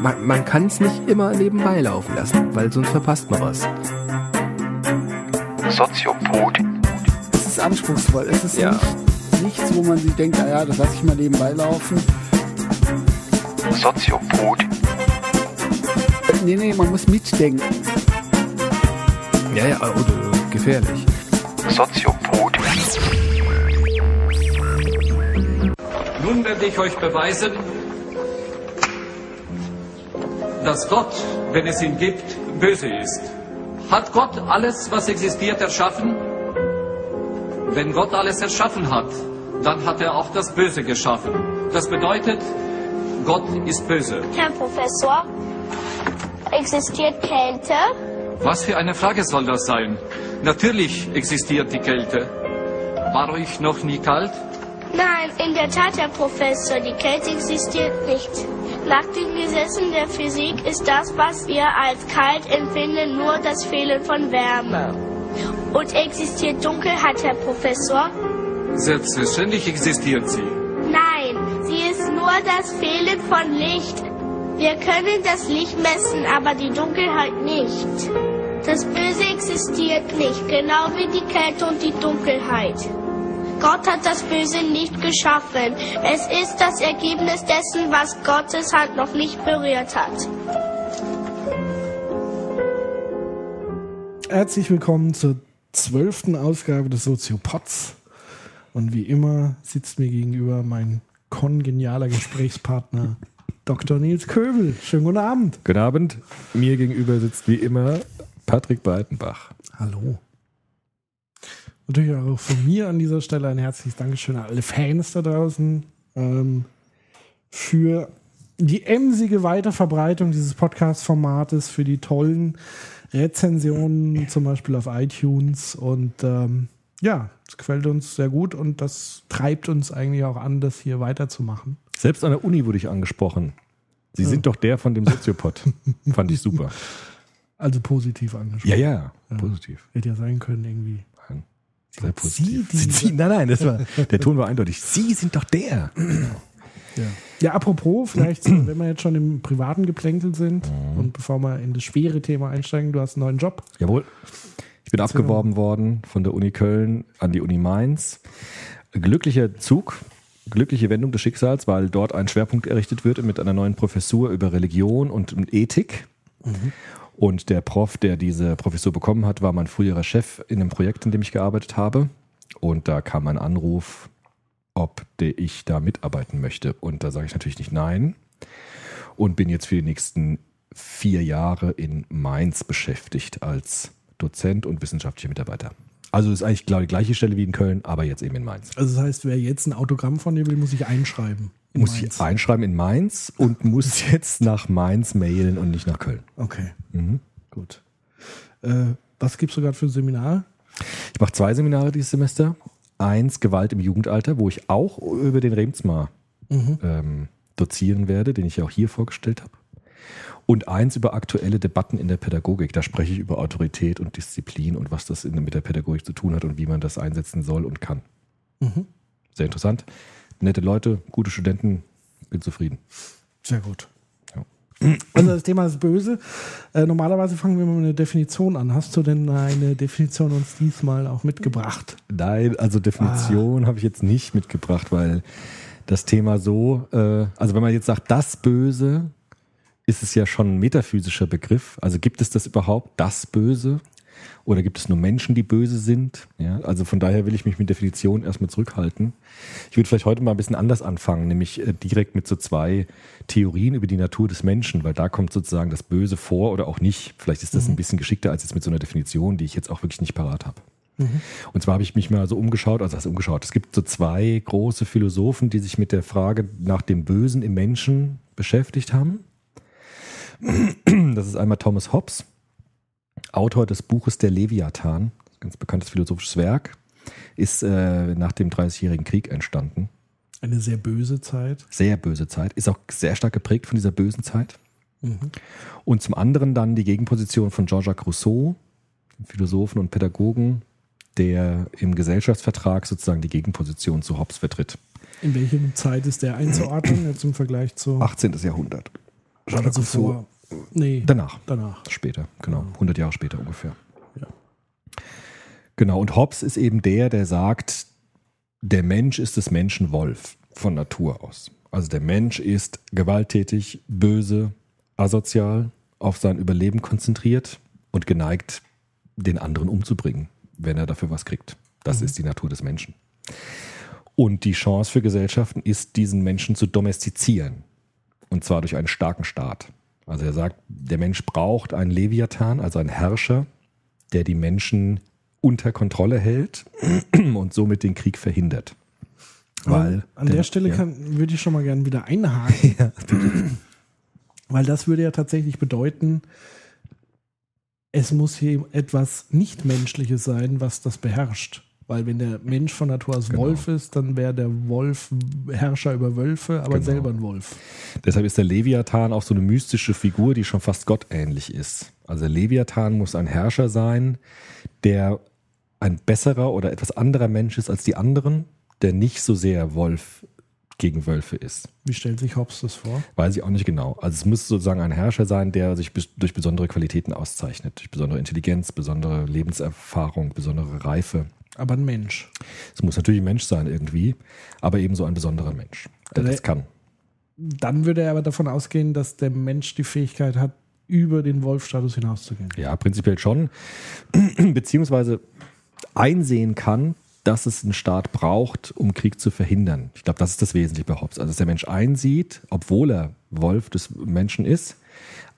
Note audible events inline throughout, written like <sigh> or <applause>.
Man, man kann es nicht immer nebenbei laufen lassen, weil sonst verpasst man was. Soziopod. Es ist anspruchsvoll. Es ist Ja. nicht, nichts, wo man sich denkt, ah ja, das lasse ich mal nebenbei laufen. Soziopod. Nee, nee, man muss mitdenken. Ja, ja, oder gefährlich. Soziopod. Nun werde ich euch beweisen, dass Gott, wenn es ihn gibt, böse ist. Hat Gott alles, was existiert, erschaffen? Wenn Gott alles erschaffen hat, dann hat er auch das Böse geschaffen. Das bedeutet, Gott ist böse. Herr Professor, existiert Kälte? Was für eine Frage soll das sein? Natürlich existiert die Kälte. War euch noch nie kalt? Nein, in der Tat, Herr Professor, die Kälte existiert nicht. Nach den Gesetzen der Physik ist das, was wir als kalt empfinden, nur das Fehlen von Wärme. Und existiert Dunkelheit, Herr Professor? Selbstverständlich existiert sie. Nein, sie ist nur das Fehlen von Licht. Wir können das Licht messen, aber die Dunkelheit nicht. Das Böse existiert nicht, genau wie die Kälte und die Dunkelheit. Gott hat das Böse nicht geschaffen. Es ist das Ergebnis dessen, was Gottes Hand noch nicht berührt hat. Herzlich willkommen zur zwölften Ausgabe des Soziopods. Und wie immer sitzt mir gegenüber mein kongenialer Gesprächspartner <laughs> Dr. Nils Köbel. Schönen guten Abend. Guten Abend. Mir gegenüber sitzt wie immer Patrick Breitenbach. Hallo. Natürlich auch von mir an dieser Stelle ein herzliches Dankeschön an alle Fans da draußen ähm, für die emsige Weiterverbreitung dieses Podcast-Formates, für die tollen Rezensionen, zum Beispiel auf iTunes. Und ähm, ja, es gefällt uns sehr gut und das treibt uns eigentlich auch an, das hier weiterzumachen. Selbst an der Uni wurde ich angesprochen. Sie sind doch der von dem Soziopod. Fand ich super. Also positiv angesprochen. Ja, ja, positiv. Hätte ja sein können, irgendwie. Sehr Sie, positiv. die- Sie, nein, nein, das war, <laughs> der Ton war eindeutig. Sie sind doch der. Ja. ja, apropos, vielleicht, <clears throat> wenn wir jetzt schon im privaten Geplänkel sind und bevor wir in das schwere Thema einsteigen, du hast einen neuen Job. Jawohl. Ich bin abgeworben worden von der Uni Köln an die Uni Mainz. Glücklicher Zug, glückliche Wendung des Schicksals, weil dort ein Schwerpunkt errichtet wird mit einer neuen Professur über Religion und Ethik. Und der Prof, der diese Professur bekommen hat, war mein früherer Chef in einem Projekt, in dem ich gearbeitet habe. Und da kam ein Anruf, ob ich da mitarbeiten möchte. Und da sage ich natürlich nicht nein. Und bin jetzt für die nächsten vier Jahre in Mainz beschäftigt als Dozent und wissenschaftlicher Mitarbeiter. Also ist eigentlich genau die gleiche Stelle wie in Köln, aber jetzt eben in Mainz. Also das heißt, wer jetzt ein Autogramm von dir will, muss ich einschreiben. In Muss Mainz. ich einschreiben in Mainz und muss <laughs> jetzt nach Mainz mailen und nicht nach Köln. Okay, Mhm. gut. Äh, was gibst du gerade für ein Seminar? Ich mache zwei Seminare dieses Semester. Eins Gewalt im Jugendalter, wo ich auch über den Remsmar ähm, dozieren werde, den ich ja auch hier vorgestellt habe. Und eins über aktuelle Debatten in der Pädagogik. Da spreche ich über Autorität und Disziplin und was das in, mit der Pädagogik zu tun hat und wie man das einsetzen soll und kann. Sehr interessant. Nette Leute, gute Studenten, bin zufrieden. Sehr gut. Ja. Also das Thema ist böse. Äh, normalerweise fangen wir mit einer Definition an. Hast du denn eine Definition uns diesmal auch mitgebracht? Nein, also Definition habe ich jetzt nicht mitgebracht, weil das Thema so, äh, also wenn man jetzt sagt, das Böse, ist es ja schon ein metaphysischer Begriff. Also gibt es das überhaupt, das Böse? Oder gibt es nur Menschen, die böse sind? Ja, also von daher will ich mich mit Definition erstmal zurückhalten. Ich würde vielleicht heute mal ein bisschen anders anfangen, nämlich äh, direkt mit so zwei Theorien über die Natur des Menschen, weil da kommt sozusagen das Böse vor oder auch nicht. Vielleicht ist das ein bisschen geschickter als jetzt mit so einer Definition, die ich jetzt auch wirklich nicht parat habe. Und zwar habe ich mich mal so umgeschaut, also hast umgeschaut. Es gibt so zwei große Philosophen, die sich mit der Frage nach dem Bösen im Menschen beschäftigt haben. Das ist einmal Thomas Hobbes, Autor des Buches Der Leviathan, ganz bekanntes philosophisches Werk, ist äh, nach dem Dreißigjährigen Krieg entstanden. Eine sehr böse Zeit. Sehr böse Zeit, ist auch sehr stark geprägt von dieser bösen Zeit. Und zum anderen dann die Gegenposition von Jean-Jacques Rousseau, dem Philosophen und Pädagogen, der im Gesellschaftsvertrag sozusagen die Gegenposition zu Hobbes vertritt. In welcher Zeit ist der einzuordnen jetzt im Vergleich zu 18. Jahrhundert. also vor? Nee, Danach. danach. Später, genau. 100 Jahre später ungefähr. Ja. Genau, und Hobbes ist eben der, der sagt, der Mensch ist des Menschen Wolf von Natur aus. Also der Mensch ist gewalttätig, böse, asozial, auf sein Überleben konzentriert und geneigt, den anderen umzubringen, wenn er dafür was kriegt. Das ist die Natur des Menschen. Und die Chance für Gesellschaften ist, diesen Menschen zu domestizieren. Und zwar durch einen starken Staat. Also er sagt, der Mensch braucht einen Leviathan, also einen Herrscher, der die Menschen unter Kontrolle hält <clears throat> und somit den Krieg verhindert. Weil An der, Stelle ja. kann, würde ich schon mal gerne wieder einhaken. <laughs> Ja, Weil das würde ja tatsächlich bedeuten, es muss hier etwas Nichtmenschliches sein, was das beherrscht. Weil wenn der Mensch von Natur aus Genau. Wolf ist, dann wäre der Wolf Herrscher über Wölfe, aber Genau. selber ein Wolf. Deshalb ist der Leviathan auch so eine mystische Figur, die schon fast gottähnlich ist. Also der Leviathan muss ein Herrscher sein, der ein besserer oder etwas anderer Mensch ist als die anderen, der nicht so sehr Wolf gegen Wölfe ist. Wie stellt sich Hobbes das vor? Weiß ich auch nicht genau. Also es muss sozusagen ein Herrscher sein, der sich durch besondere Qualitäten auszeichnet. Durch besondere Intelligenz, besondere Lebenserfahrung, besondere Reife. Aber ein Mensch. Es muss natürlich ein Mensch sein irgendwie, aber eben so ein besonderer Mensch, der Also- das kann. Dann würde er aber davon ausgehen, dass der Mensch die Fähigkeit hat, über den Wolfstatus hinauszugehen. Ja, prinzipiell schon. <clears throat> Beziehungsweise einsehen kann, dass es einen Staat braucht, um Krieg zu verhindern. Ich glaube, das ist das Wesentliche bei Hobbes. Also, dass der Mensch einsieht, obwohl er Wolf des Menschen ist,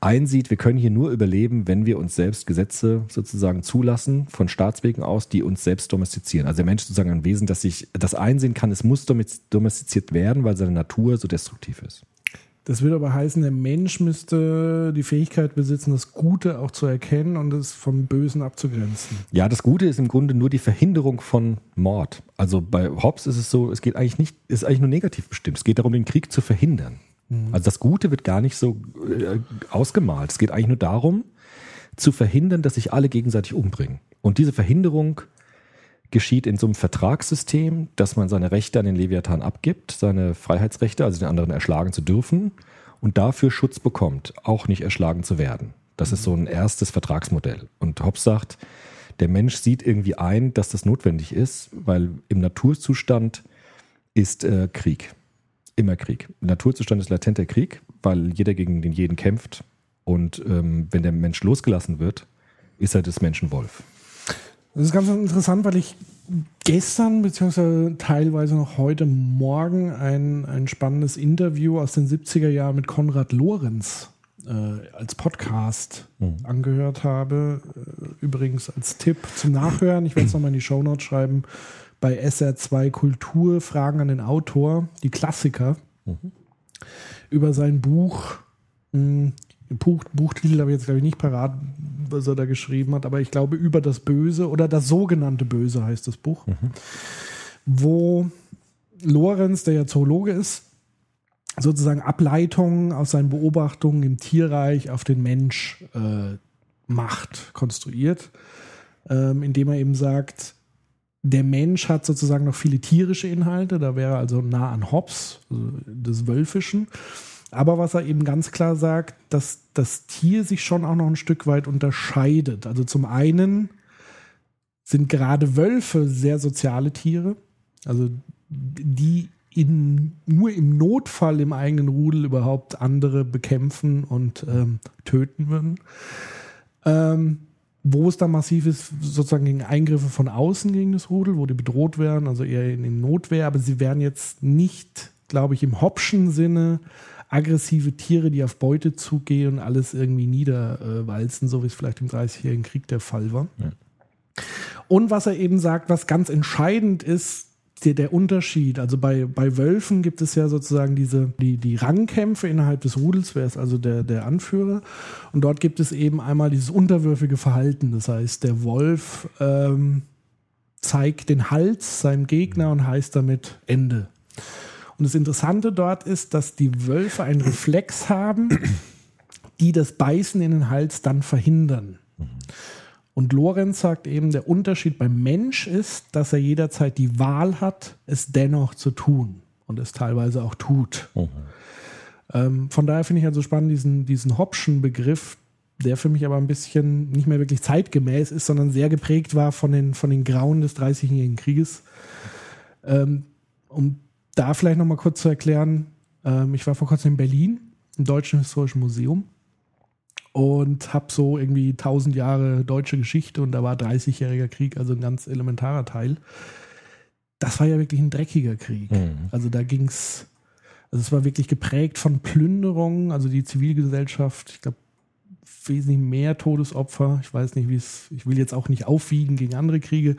einsieht, wir können hier nur überleben, wenn wir uns selbst Gesetze sozusagen zulassen, von Staatswegen aus, die uns selbst domestizieren. Also der Mensch ist sozusagen ein Wesen, das sich das einsehen kann, es muss domestiziert werden, weil seine Natur so destruktiv ist. Das würde aber heißen, der Mensch müsste die Fähigkeit besitzen, das Gute auch zu erkennen und es vom Bösen abzugrenzen. Ja, das Gute ist im Grunde nur die Verhinderung von Mord. Also bei Hobbes ist es so, es geht eigentlich nicht, ist eigentlich nur negativ bestimmt. Es geht darum, den Krieg zu verhindern. Also das Gute wird gar nicht so äh, ausgemalt. Es geht eigentlich nur darum, zu verhindern, dass sich alle gegenseitig umbringen. Und diese Verhinderung geschieht in so einem Vertragssystem, dass man seine Rechte an den Leviathan abgibt, seine Freiheitsrechte, also den anderen erschlagen zu dürfen und dafür Schutz bekommt, auch nicht erschlagen zu werden. Das ist so ein erstes Vertragsmodell. Und Hobbes sagt, der Mensch sieht irgendwie ein, dass das notwendig ist, weil im Naturzustand ist äh, Krieg. Immer Krieg. Naturzustand ist latenter Krieg, weil jeder gegen den jeden kämpft. Und ähm, wenn der Mensch losgelassen wird, ist er des Menschen Wolf. Das ist ganz interessant, weil ich gestern beziehungsweise teilweise noch heute Morgen ein, ein spannendes Interview aus den 70er Jahren mit Konrad Lorenz äh, als Podcast angehört habe. Äh, übrigens als Tipp zum Nachhören. Ich werde es nochmal in die Shownotes schreiben. Bei SR2 Kultur Fragen an den Autor, die Klassiker, über sein Buch. Mh, Buch, Buchtitel habe ich jetzt, glaube ich, nicht parat, was er da geschrieben hat, aber ich glaube, über das Böse oder das sogenannte Böse heißt das Buch, wo Lorenz, der ja Zoologe ist, sozusagen Ableitungen aus seinen Beobachtungen im Tierreich auf den Mensch äh, macht, konstruiert, ähm, indem er eben sagt, der Mensch hat sozusagen noch viele tierische Inhalte, da wäre also nah an Hobbes, also des Wölfischen. Aber was er eben ganz klar sagt, dass das Tier sich schon auch noch ein Stück weit unterscheidet. Also zum einen sind gerade Wölfe sehr soziale Tiere, also die in, nur im Notfall im eigenen Rudel überhaupt andere bekämpfen und ähm, töten würden. Ähm, wo es dann massiv ist, sozusagen gegen Eingriffe von außen gegen das Rudel, wo die bedroht werden, also eher in, in Notwehr, aber sie werden jetzt nicht, glaube ich, im Hobbschen Sinne aggressive Tiere, die auf Beute zugehen und alles irgendwie niederwalzen, so wie es vielleicht im Dreißigjährigen Krieg der Fall war. Und was er eben sagt, was ganz entscheidend ist, der, der Unterschied. Also bei, bei Wölfen gibt es ja sozusagen diese, die, die Rangkämpfe innerhalb des Rudels, wer ist also der, der Anführer. Und dort gibt es eben einmal dieses unterwürfige Verhalten. Das heißt, der Wolf ähm, zeigt den Hals seinem Gegner und heißt damit Ende. Und das Interessante dort ist, dass die Wölfe einen Reflex haben, die das Beißen in den Hals dann verhindern. Und Lorenz sagt eben, der Unterschied beim Mensch ist, dass er jederzeit die Wahl hat, es dennoch zu tun und es teilweise auch tut. Ähm, von daher finde ich also spannend diesen, diesen Hobbschen Begriff, der für mich aber ein bisschen nicht mehr wirklich zeitgemäß ist, sondern sehr geprägt war von den, von den Grauen des Dreißigjährigen Krieges. Ähm, um da vielleicht nochmal kurz zu erklären, ähm, ich war vor kurzem in Berlin im Deutschen Historischen Museum und habe so irgendwie 1000 Jahre deutsche Geschichte und da war 30-jähriger Krieg, also ein ganz elementarer Teil. Das war ja wirklich ein dreckiger Krieg. Mhm. Also da ging es, also es war wirklich geprägt von Plünderungen, also die Zivilgesellschaft, ich glaube, wesentlich mehr Todesopfer. Ich weiß nicht, wie es, ich will jetzt auch nicht aufwiegen gegen andere Kriege,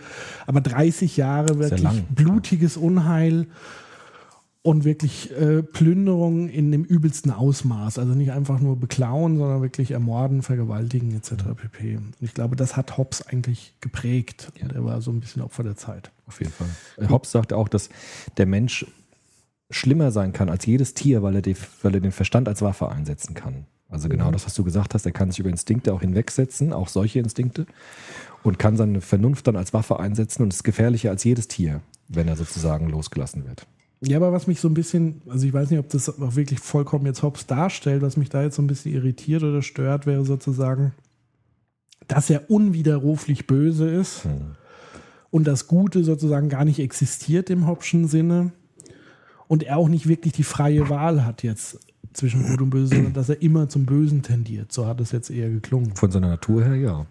aber 30 Jahre wirklich blutiges Unheil und wirklich äh, Plünderung in dem übelsten Ausmaß. Also nicht einfach nur beklauen, sondern wirklich ermorden, vergewaltigen etc. pp. Und ich glaube, das hat Hobbes eigentlich geprägt. Und er war so ein bisschen Opfer der Zeit. Auf jeden Fall. Äh, Hobbes sagt auch, dass der Mensch schlimmer sein kann als jedes Tier, weil er, die, weil er den Verstand als Waffe einsetzen kann. Also genau das, was du gesagt hast, er kann sich über Instinkte auch hinwegsetzen, auch solche Instinkte, und kann seine Vernunft dann als Waffe einsetzen und ist gefährlicher als jedes Tier, wenn er sozusagen losgelassen wird. Ja, aber was mich so ein bisschen, also ich weiß nicht, ob das auch wirklich vollkommen jetzt Hobbes darstellt, was mich da jetzt so ein bisschen irritiert oder stört, wäre sozusagen, dass er unwiderruflich böse ist und das Gute sozusagen gar nicht existiert im Hobbschen Sinne und er auch nicht wirklich die freie Wahl hat jetzt zwischen Gut und Böse, sondern dass er immer zum Bösen tendiert. So hat es jetzt eher geklungen. Von seiner Natur her, ja.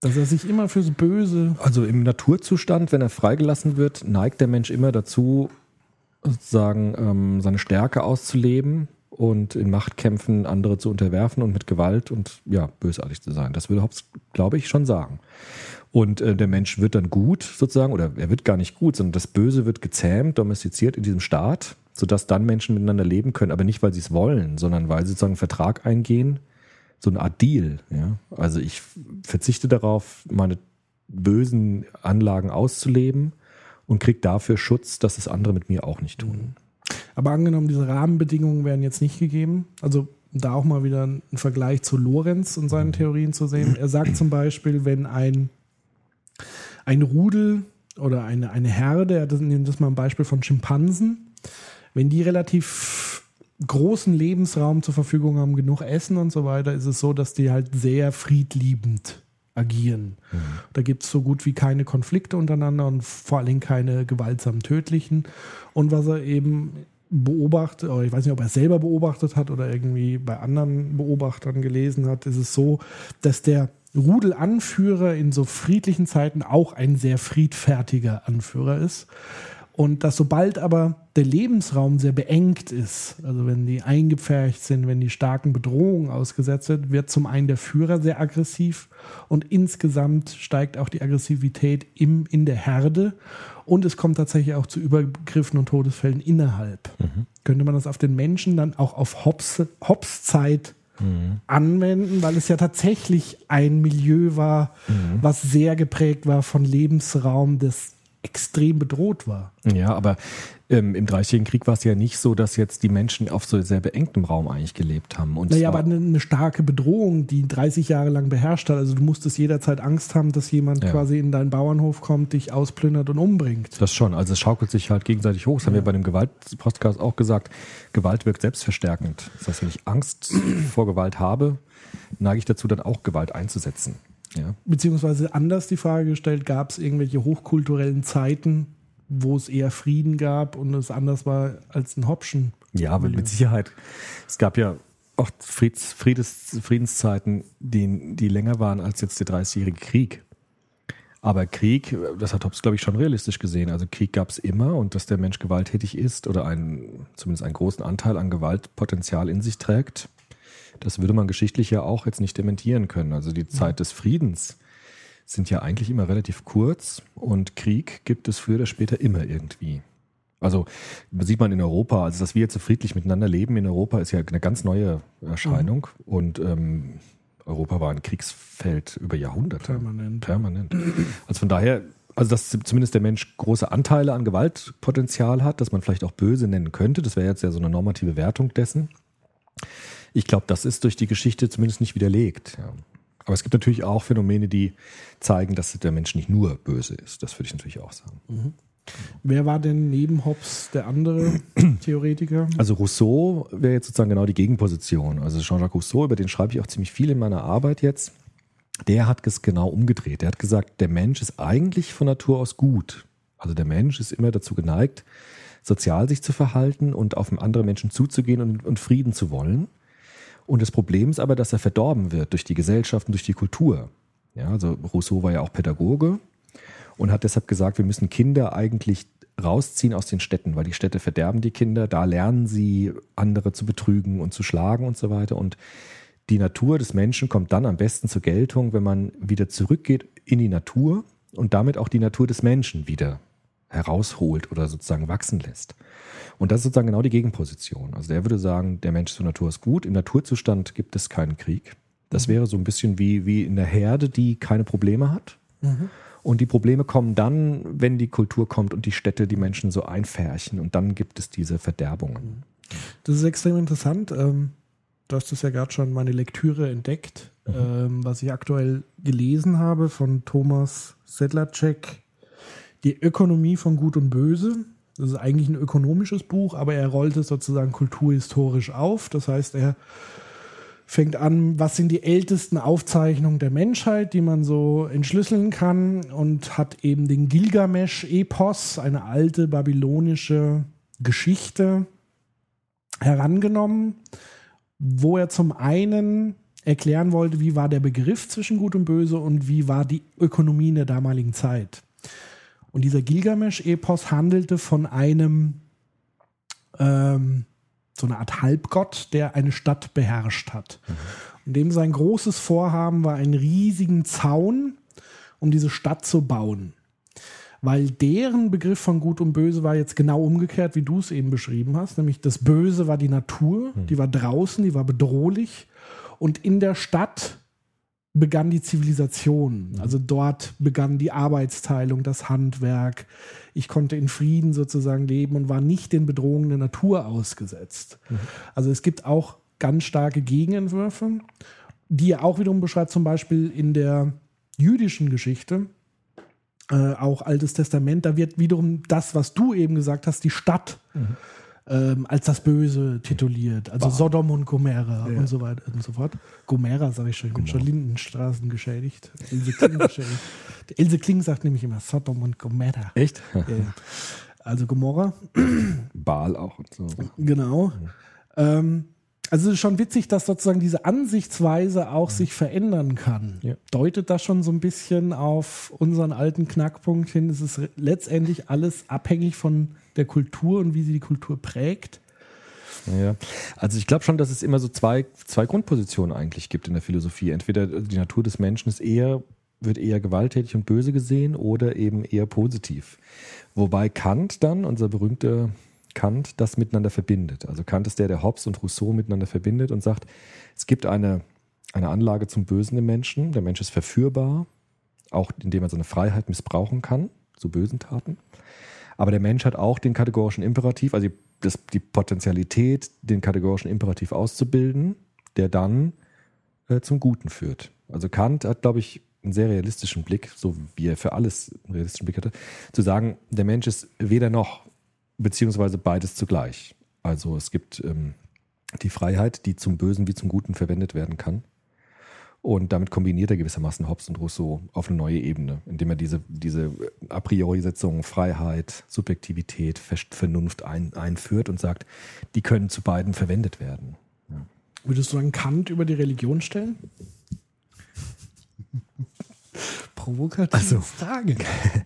Dass er sich immer fürs Böse Also im Naturzustand, wenn er freigelassen wird, neigt der Mensch immer dazu, sozusagen ähm, seine Stärke auszuleben und in Machtkämpfen andere zu unterwerfen und mit Gewalt und ja, bösartig zu sein. Das würde Hobbes, glaube ich, schon sagen. Und äh, der Mensch wird dann gut sozusagen, oder er wird gar nicht gut, sondern das Böse wird gezähmt, domestiziert in diesem Staat, sodass dann Menschen miteinander leben können, aber nicht, weil sie es wollen, sondern weil sie sozusagen einen Vertrag eingehen, so eine Art Deal. Ja? Also ich verzichte darauf, meine bösen Anlagen auszuleben und kriege dafür Schutz, dass es andere mit mir auch nicht tun. Aber angenommen, diese Rahmenbedingungen wären jetzt nicht gegeben, also da auch mal wieder ein Vergleich zu Lorenz und seinen Theorien zu sehen. Er sagt zum Beispiel, wenn ein, ein Rudel oder eine, eine Herde, er das- nimmt das mal ein Beispiel von Schimpansen, wenn die relativ großen Lebensraum zur Verfügung haben, genug Essen und so weiter, ist es so, dass die halt sehr friedliebend agieren. Da gibt es so gut wie keine Konflikte untereinander und vor allen Dingen keine gewaltsam tödlichen. Und was er eben beobachtet, oder ich weiß nicht, ob er es selber beobachtet hat oder irgendwie bei anderen Beobachtern gelesen hat, ist es so, dass der Rudelanführer in so friedlichen Zeiten auch ein sehr friedfertiger Anführer ist. Und dass sobald aber der Lebensraum sehr beengt ist, also wenn die eingepfercht sind, wenn die starken Bedrohungen ausgesetzt sind, wird zum einen der Führer sehr aggressiv und insgesamt steigt auch die Aggressivität im, in der Herde. Und es kommt tatsächlich auch zu Übergriffen und Todesfällen innerhalb. Könnte man das auf den Menschen dann auch auf Hobbes, Hobbes Zeit anwenden, weil es ja tatsächlich ein Milieu war, was sehr geprägt war von Lebensraum, das extrem bedroht war. Ja, aber ähm, im Dreißigjährigen Krieg war es ja nicht so, dass jetzt die Menschen auf so sehr beengtem Raum eigentlich gelebt haben. Und Naja, aber eine, eine starke Bedrohung, die 30 Jahre lang beherrscht hat. Also du musstest jederzeit Angst haben, dass jemand Ja. quasi in deinen Bauernhof kommt, dich ausplündert und umbringt. Das schon, also es schaukelt sich halt gegenseitig hoch. Das haben wir bei dem Gewalt-Podcast auch gesagt. Gewalt wirkt selbstverstärkend. Das heißt, wenn ich Angst vor Gewalt habe, neige ich dazu, dann auch Gewalt einzusetzen. Ja. Beziehungsweise anders die Frage gestellt, gab es irgendwelche hochkulturellen Zeiten, wo es eher Frieden gab und es anders war als ein Hopschen? Ja, aber mit Sicherheit. Es gab ja auch Frieds, Friedes, Friedenszeiten, die, die länger waren als jetzt der 30-jährige Krieg. Aber Krieg, das hat Hobbes, glaube ich, schon realistisch gesehen. Also Krieg gab es immer und dass der Mensch gewalttätig ist oder einen, zumindest einen großen Anteil an Gewaltpotenzial in sich trägt, das würde man geschichtlich ja auch jetzt nicht dementieren können. Also die Zeit des Friedens sind ja eigentlich immer relativ kurz und Krieg gibt es früher oder später immer irgendwie. Also sieht man in Europa, also dass wir jetzt so friedlich miteinander leben in Europa, ist ja eine ganz neue Erscheinung. Und ähm, Europa war ein Kriegsfeld über Jahrhunderte. Permanent. Permanent. Also von daher, also dass zumindest der Mensch große Anteile an Gewaltpotenzial hat, dass man vielleicht auch böse nennen könnte, das wäre jetzt ja so eine normative Wertung dessen. Ich glaube, das ist durch die Geschichte zumindest nicht widerlegt. Ja. Aber es gibt natürlich auch Phänomene, die zeigen, dass der Mensch nicht nur böse ist. Das würde ich natürlich auch sagen. Wer war denn neben Hobbes der andere <clears throat> Theoretiker? Also Rousseau wäre jetzt sozusagen genau die Gegenposition. Also Jean-Jacques Rousseau, über den schreibe ich auch ziemlich viel in meiner Arbeit jetzt. Der hat es genau umgedreht. Der hat gesagt, der Mensch ist eigentlich von Natur aus gut. Also der Mensch ist immer dazu geneigt, sozial sich zu verhalten und auf andere Menschen zuzugehen und, und Frieden zu wollen. Und das Problem ist aber, dass er verdorben wird durch die Gesellschaft und durch die Kultur. Ja, also Rousseau war ja auch Pädagoge und hat deshalb gesagt, wir müssen Kinder eigentlich rausziehen aus den Städten, weil die Städte verderben die Kinder, da lernen sie andere zu betrügen und zu schlagen und so weiter. Und die Natur des Menschen kommt dann am besten zur Geltung, wenn man wieder zurückgeht in die Natur und damit auch die Natur des Menschen wieder herausholt oder sozusagen wachsen lässt. Und das ist sozusagen genau die Gegenposition. Also der würde sagen, der Mensch zur Natur ist gut. Im Naturzustand gibt es keinen Krieg. Das wäre so ein bisschen wie, wie in der Herde, die keine Probleme hat. Und die Probleme kommen dann, wenn die Kultur kommt und die Städte die Menschen so einfärchen. Und dann gibt es diese Verderbungen. Das ist extrem interessant. Ähm, du hast das ja gerade schon meine Lektüre entdeckt, ähm, was ich aktuell gelesen habe von Thomas Sedlacek, Die Ökonomie von Gut und Böse. Das ist eigentlich ein ökonomisches Buch, aber er rollt es sozusagen kulturhistorisch auf. Das heißt, er fängt an, was sind die ältesten Aufzeichnungen der Menschheit, die man so entschlüsseln kann und hat eben den Gilgamesch-Epos, eine alte babylonische Geschichte, herangenommen, wo er zum einen erklären wollte, wie war der Begriff zwischen Gut und Böse und wie war die Ökonomie in der damaligen Zeit. Und dieser Gilgamesch-Epos handelte von einem, ähm, so eine Art Halbgott, der eine Stadt beherrscht hat. Und dem sein großes Vorhaben war, einen riesigen Zaun, um diese Stadt zu bauen. Weil deren Begriff von Gut und Böse war jetzt genau umgekehrt, wie du es eben beschrieben hast. Nämlich das Böse war die Natur, die war draußen, die war bedrohlich. Und in der Stadt begann die Zivilisation. Also dort begann die Arbeitsteilung, das Handwerk. Ich konnte in Frieden sozusagen leben und war nicht den Bedrohungen der Natur ausgesetzt. Also es gibt auch ganz starke Gegenentwürfe, die er auch wiederum beschreibt, zum Beispiel in der jüdischen Geschichte, äh, auch Altes Testament, da wird wiederum das, was du eben gesagt hast, die Stadt ähm, als das Böse tituliert. Also Sodom und Gomorra und so weiter und so fort. Gomorra, sage ich schon, ich bin schon Lindenstraßen geschädigt. Ilse Kling geschädigt. <laughs> Ilse Kling sagt nämlich immer Sodom und Gomorra. Echt? Ja. Also Gomorra, Baal auch und so. genau. Ähm, also es ist schon witzig, dass sozusagen diese Ansichtsweise auch sich verändern kann. Ja. Deutet das schon so ein bisschen auf unseren alten Knackpunkt hin? Es ist letztendlich alles abhängig von der Kultur und wie sie die Kultur prägt. Ja, also ich glaube schon, dass es immer so zwei, zwei Grundpositionen eigentlich gibt in der Philosophie. Entweder die Natur des Menschen ist eher, wird eher gewalttätig und böse gesehen oder eben eher positiv. Wobei Kant dann, unser berühmter Kant, das miteinander verbindet. Also Kant ist der, der Hobbes und Rousseau miteinander verbindet und sagt, es gibt eine, eine Anlage zum Bösen im Menschen. Der Mensch ist verführbar, auch indem er seine Freiheit missbrauchen kann, zu bösen Taten. Aber der Mensch hat auch den kategorischen Imperativ, also die, das, die Potentialität, den kategorischen Imperativ auszubilden, der dann äh, zum Guten führt. Also Kant hat, glaube ich, einen sehr realistischen Blick, so wie er für alles einen realistischen Blick hatte, zu sagen, der Mensch ist weder noch, beziehungsweise beides zugleich. Also es gibt ähm, die Freiheit, die zum Bösen wie zum Guten verwendet werden kann. Und damit kombiniert er gewissermaßen Hobbes und Rousseau auf eine neue Ebene, indem er diese, diese a priori Setzungen Freiheit, Subjektivität, Ver- Vernunft ein, einführt und sagt, die können zu beiden verwendet werden. Würdest du einen Kant über die Religion stellen? Provokative Also. Frage.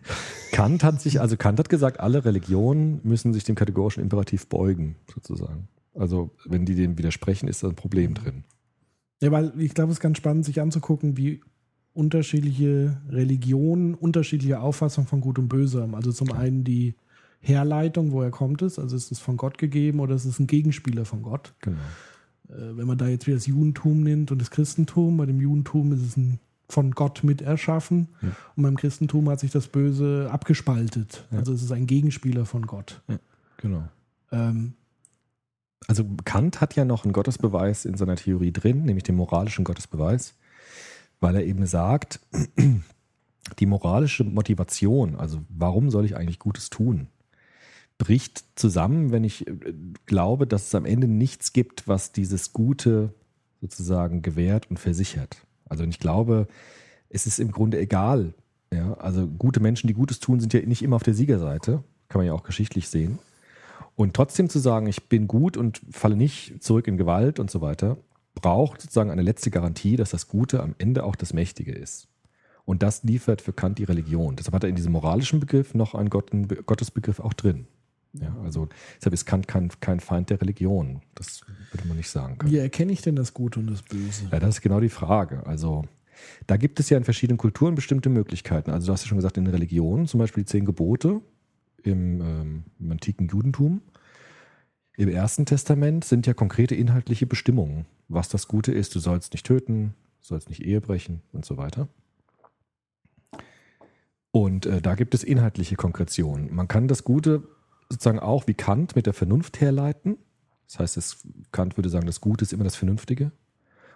<laughs> Kant hat sich, also Kant hat gesagt, alle Religionen müssen sich dem kategorischen Imperativ beugen, sozusagen. Also wenn die dem widersprechen, ist da ein Problem drin. Ja, weil ich glaube, es ist ganz spannend, sich anzugucken, wie unterschiedliche Religionen unterschiedliche Auffassungen von Gut und Böse haben. Also zum einen die Herleitung, woher kommt es? Also ist es von Gott gegeben oder ist es ein Gegenspieler von Gott? Genau. Äh, wenn man da jetzt wieder das Judentum nimmt und das Christentum, bei dem Judentum ist es ein von Gott mit erschaffen und beim Christentum hat sich das Böse abgespaltet. Also es ist ein Gegenspieler von Gott. Genau. Ähm, Also Kant hat ja noch einen Gottesbeweis in seiner Theorie drin, nämlich den moralischen Gottesbeweis, weil er eben sagt, <clears throat> die moralische Motivation, also warum soll ich eigentlich Gutes tun, bricht zusammen, wenn ich äh, glaube, dass es am Ende nichts gibt, was dieses Gute sozusagen gewährt und versichert. Also ich glaube, es ist im Grunde egal. Ja, also gute Menschen, die Gutes tun, sind ja nicht immer auf der Siegerseite. Kann man ja auch geschichtlich sehen. Und trotzdem zu sagen, ich bin gut und falle nicht zurück in Gewalt und so weiter, braucht sozusagen eine letzte Garantie, dass das Gute am Ende auch das Mächtige ist. Und das liefert für Kant die Religion. Deshalb hat er in diesem moralischen Begriff noch einen Gottesbegriff auch drin. Ja, also deshalb ist Kant kein, kein Feind der Religion. Das würde man nicht sagen können. Wie erkenne ich denn das Gute und das Böse? Ja, das ist genau die Frage. Also da gibt es ja in verschiedenen Kulturen bestimmte Möglichkeiten. Also du hast ja schon gesagt, in der Religion, zum Beispiel die zehn Gebote im, ähm, im antiken Judentum. Im Ersten Testament sind ja konkrete inhaltliche Bestimmungen, was das Gute ist. Du sollst nicht töten, du sollst nicht Ehe brechen und so weiter. Und äh, da gibt es inhaltliche Konkretionen. Man kann das Gute sozusagen auch wie Kant mit der Vernunft herleiten. Das heißt, es, Kant würde sagen, das Gute ist immer das Vernünftige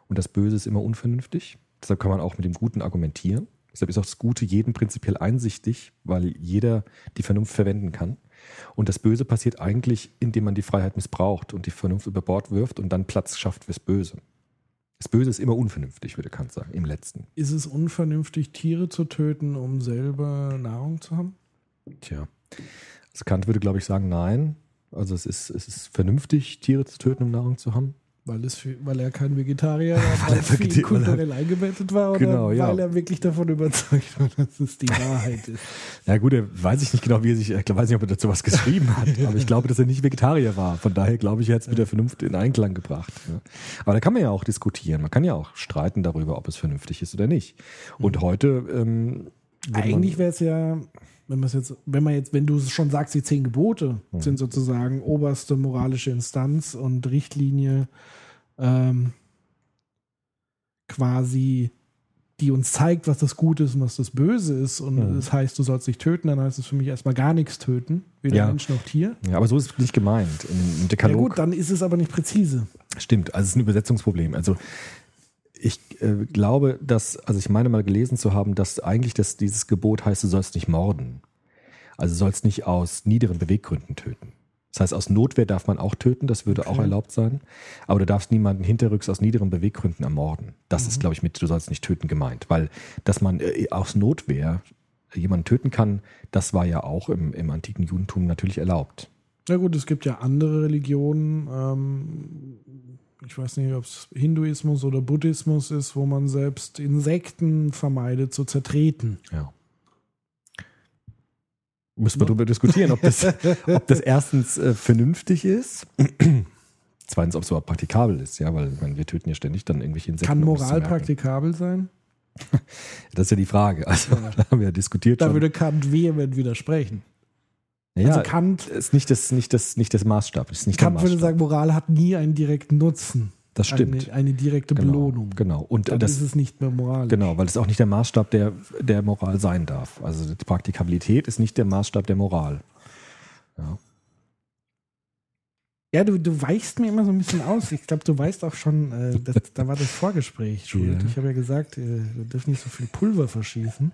und das Böse ist immer unvernünftig. Deshalb kann man auch mit dem Guten argumentieren. Deshalb ist auch das Gute jedem prinzipiell einsichtig, weil jeder die Vernunft verwenden kann. Und das Böse passiert eigentlich, indem man die Freiheit missbraucht und die Vernunft über Bord wirft und dann Platz schafft fürs Böse. Das Böse ist immer unvernünftig, würde Kant sagen, im letzten. Ist es unvernünftig, Tiere zu töten, um selber Nahrung zu haben? Tja. Kant würde, glaube ich, sagen, nein. Also es ist, es ist vernünftig, Tiere zu töten, um Nahrung zu haben. Weil, es weil er kein Vegetarier war, <laughs> Weil weil er kulturell eingebettet war oder Genau, ja. weil er wirklich davon überzeugt war, dass es die Wahrheit ist. Ja gut, er weiß ich nicht genau, wie er sich, ich weiß nicht, ob er dazu was geschrieben hat, aber ich glaube, dass er nicht Vegetarier war. Von daher glaube ich, er hat es mit der Vernunft in Einklang gebracht. Aber da kann man ja auch diskutieren. Man kann ja auch streiten darüber, ob es vernünftig ist oder nicht. Und heute ähm, Eigentlich wäre es ja, wenn man es jetzt, wenn man jetzt, wenn du es schon sagst, die zehn Gebote sind sozusagen oberste moralische Instanz und Richtlinie ähm, quasi, die uns zeigt, was das Gute ist und was das Böse ist. Und Mhm. das heißt, du sollst nicht töten, dann heißt es für mich erstmal gar nichts töten, weder Ja. Mensch noch Tier. ja, aber so ist es nicht gemeint. Im, im Ja Dekalog gut, dann ist es aber nicht präzise. Stimmt, also es ist ein Übersetzungsproblem. Also ich äh, glaube, dass, also ich meine mal gelesen zu haben, dass eigentlich das, dieses Gebot heißt, du sollst nicht morden. Also du sollst nicht aus niederen Beweggründen töten. Das heißt, aus Notwehr darf man auch töten, das würde auch erlaubt sein. Aber du darfst niemanden hinterrücks aus niederen Beweggründen ermorden. Das ist, glaube ich, mit du sollst nicht töten gemeint. Weil, dass man äh, aus Notwehr jemanden töten kann, das war ja auch im, im antiken Judentum natürlich erlaubt. Na gut, es gibt ja andere Religionen. Ähm, ich weiß nicht, ob es Hinduismus oder Buddhismus ist, wo man selbst Insekten vermeidet zu zertreten. Ja. Müssen wir darüber diskutieren, ob das, <laughs> ob das erstens äh, vernünftig ist, <clears throat> zweitens, ob es überhaupt praktikabel ist, ja, weil meine, wir töten ja ständig dann irgendwelche Insekten. Kann Moral praktikabel sein? <laughs> Das ist ja die Frage. Also, <laughs> da haben wir ja diskutiert Da schon. würde Kant vehement widersprechen. Ja, also Kant- ist nicht das, nicht das, nicht das Maßstab. Ist nicht Kant der würde Maßstab. sagen, Moral hat nie einen direkten Nutzen. das stimmt. Eine, eine direkte genau, Belohnung. Genau. Und Dann das, ist es nicht mehr moralisch. Genau, weil es auch nicht der Maßstab der, der Moral sein darf. Also die Praktikabilität ist nicht der Maßstab der Moral. Ja. Ja, du, du weichst mir immer so ein bisschen aus. Ich glaube, du weißt auch schon, äh, das, da war das Vorgespräch <laughs> schuld. Ja. Ich habe ja gesagt, äh, wir dürfen nicht so viel Pulver verschießen.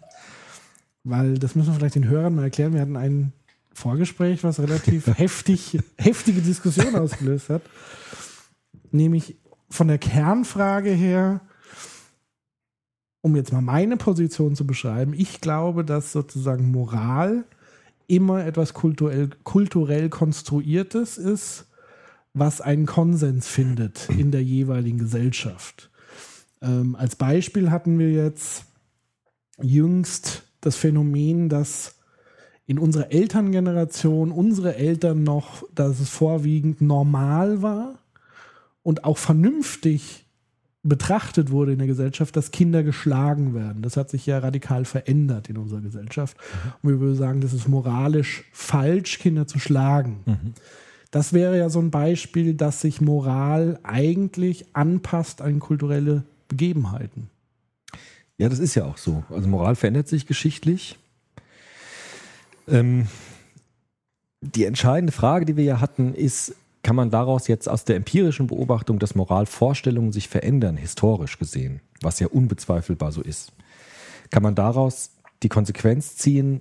Weil, das müssen wir vielleicht den Hörern mal erklären, wir hatten ein Vorgespräch, was relativ <laughs> heftig, heftige Diskussion <laughs> ausgelöst hat. Nämlich von der Kernfrage her, um jetzt mal meine Position zu beschreiben, ich glaube, dass sozusagen Moral immer etwas kulturell, kulturell Konstruiertes ist, was einen Konsens findet in der jeweiligen Gesellschaft. Ähm, als Beispiel hatten wir jetzt jüngst das Phänomen, dass in unserer Elterngeneration unsere Eltern noch, dass es vorwiegend normal war und auch vernünftig betrachtet wurde in der Gesellschaft, dass Kinder geschlagen werden. Das hat sich ja radikal verändert in unserer Gesellschaft. Und wir würden sagen, das ist moralisch falsch, Kinder zu schlagen. Das wäre ja so ein Beispiel, dass sich Moral eigentlich anpasst an kulturelle Begebenheiten. Ja, das ist ja auch so. Also Moral verändert sich geschichtlich. Ähm, die entscheidende Frage, die wir ja hatten, ist, kann man daraus jetzt aus der empirischen Beobachtung, dass Moralvorstellungen sich verändern, historisch gesehen, was ja unbezweifelbar so ist, kann man daraus die Konsequenz ziehen,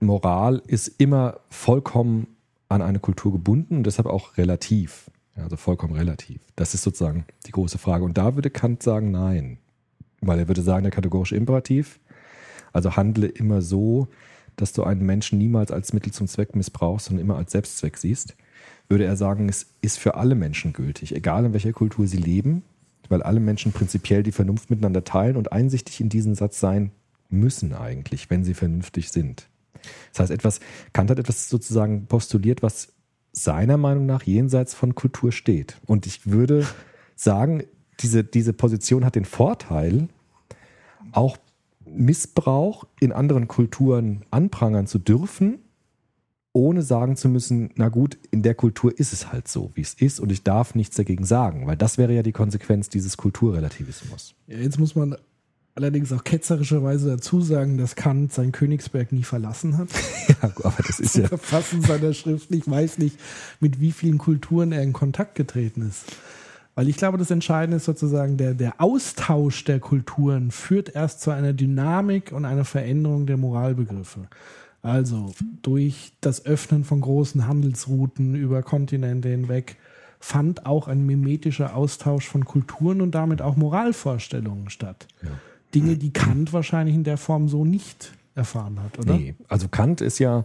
Moral ist immer vollkommen an eine Kultur gebunden und deshalb auch relativ. Also vollkommen relativ. Das ist sozusagen die große Frage. Und da würde Kant sagen, nein. Weil er würde sagen, der kategorische Imperativ, also handle immer so, dass du einen Menschen niemals als Mittel zum Zweck missbrauchst, sondern immer als Selbstzweck siehst, würde er sagen, es ist für alle Menschen gültig, egal in welcher Kultur sie leben, weil alle Menschen prinzipiell die Vernunft miteinander teilen und einsichtig in diesen Satz sein müssen eigentlich, wenn sie vernünftig sind. Das heißt, etwas, Kant hat etwas sozusagen postuliert, was seiner Meinung nach jenseits von Kultur steht. Und ich würde sagen, diese, diese Position hat den Vorteil, auch Missbrauch in anderen Kulturen anprangern zu dürfen, ohne sagen zu müssen, na gut, in der Kultur ist es halt so, wie es ist und ich darf nichts dagegen sagen, weil das wäre ja die Konsequenz dieses Kulturrelativismus. Ja, jetzt muss man allerdings auch ketzerischerweise dazu sagen, dass Kant sein Königsberg nie verlassen hat. <laughs> ja, aber das ist ja. Verfassen seiner Schrift. Ich weiß nicht, mit wie vielen Kulturen er in Kontakt getreten ist. Weil ich glaube, das Entscheidende ist sozusagen, der, der Austausch der Kulturen führt erst zu einer Dynamik und einer Veränderung der Moralbegriffe. Also durch das Öffnen von großen Handelsrouten über Kontinente hinweg fand auch ein mimetischer Austausch von Kulturen und damit auch Moralvorstellungen statt. Ja. Dinge, die Kant wahrscheinlich in der Form so nicht erfahren hat, oder? Nee, also Kant ist ja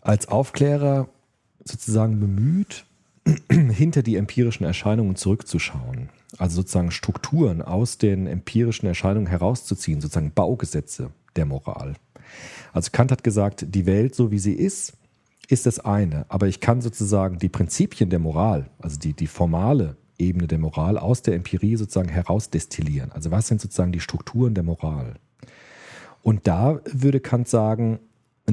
als Aufklärer sozusagen bemüht, <clears throat> hinter die empirischen Erscheinungen zurückzuschauen. Also sozusagen Strukturen aus den empirischen Erscheinungen herauszuziehen, sozusagen Baugesetze der Moral. Also Kant hat gesagt, die Welt so wie sie ist, ist das eine. Aber ich kann sozusagen die Prinzipien der Moral, also die, die formale Ebene der Moral aus der Empirie sozusagen herausdestillieren. Also was sind sozusagen die Strukturen der Moral? Und da würde Kant sagen,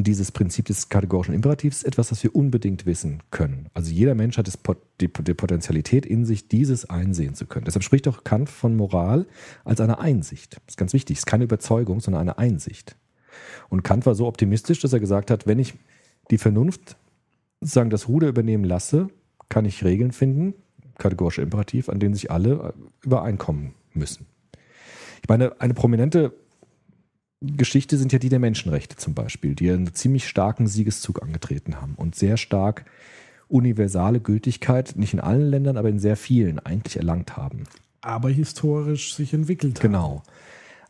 dieses Prinzip des kategorischen Imperativs etwas, das wir unbedingt wissen können. Also jeder Mensch hat die, die Potenzialität in sich, dieses einsehen zu können. Deshalb spricht auch Kant von Moral als eine Einsicht. Das ist ganz wichtig. Es ist keine Überzeugung, sondern eine Einsicht. Und Kant war so optimistisch, dass er gesagt hat, wenn ich die Vernunft sozusagen das Ruder übernehmen lasse, kann ich Regeln finden, kategorischer Imperativ, an denen sich alle äh, übereinkommen müssen. Ich meine, eine prominente Geschichte sind ja die der Menschenrechte zum Beispiel, die einen ziemlich starken Siegeszug angetreten haben und sehr stark universale Gültigkeit, nicht in allen Ländern, aber in sehr vielen eigentlich erlangt haben. Aber historisch sich entwickelt haben. Genau.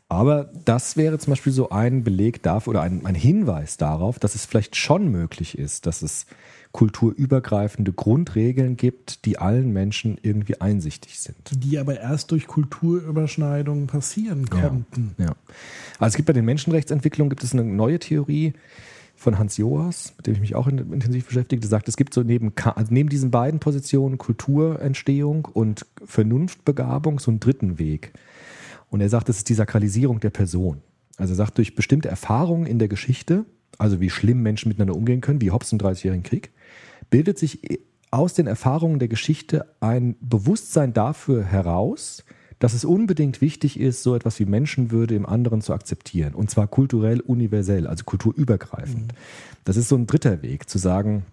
Aber das wäre zum Beispiel so ein Beleg dafür oder ein, ein Hinweis darauf, dass es vielleicht schon möglich ist, dass es kulturübergreifende Grundregeln gibt, die allen Menschen irgendwie einsichtig sind. Die aber erst durch Kulturüberschneidungen passieren konnten. Ja, ja. Also es gibt bei den Menschenrechtsentwicklungen gibt es eine neue Theorie von Hans Joas, mit dem ich mich auch intensiv beschäftige, der sagt, es gibt so neben, also neben diesen beiden Positionen Kulturentstehung und Vernunftbegabung so einen dritten Weg. Und er sagt, das ist die Sakralisierung der Person. Also er sagt, durch bestimmte Erfahrungen in der Geschichte, also wie schlimm Menschen miteinander umgehen können, wie Hobbes im Dreißigjährigen Krieg, bildet sich aus den Erfahrungen der Geschichte ein Bewusstsein dafür heraus, dass es unbedingt wichtig ist, so etwas wie Menschenwürde im anderen zu akzeptieren. Und zwar kulturell universell, also kulturübergreifend. Mhm. Das ist so ein dritter Weg, zu sagen,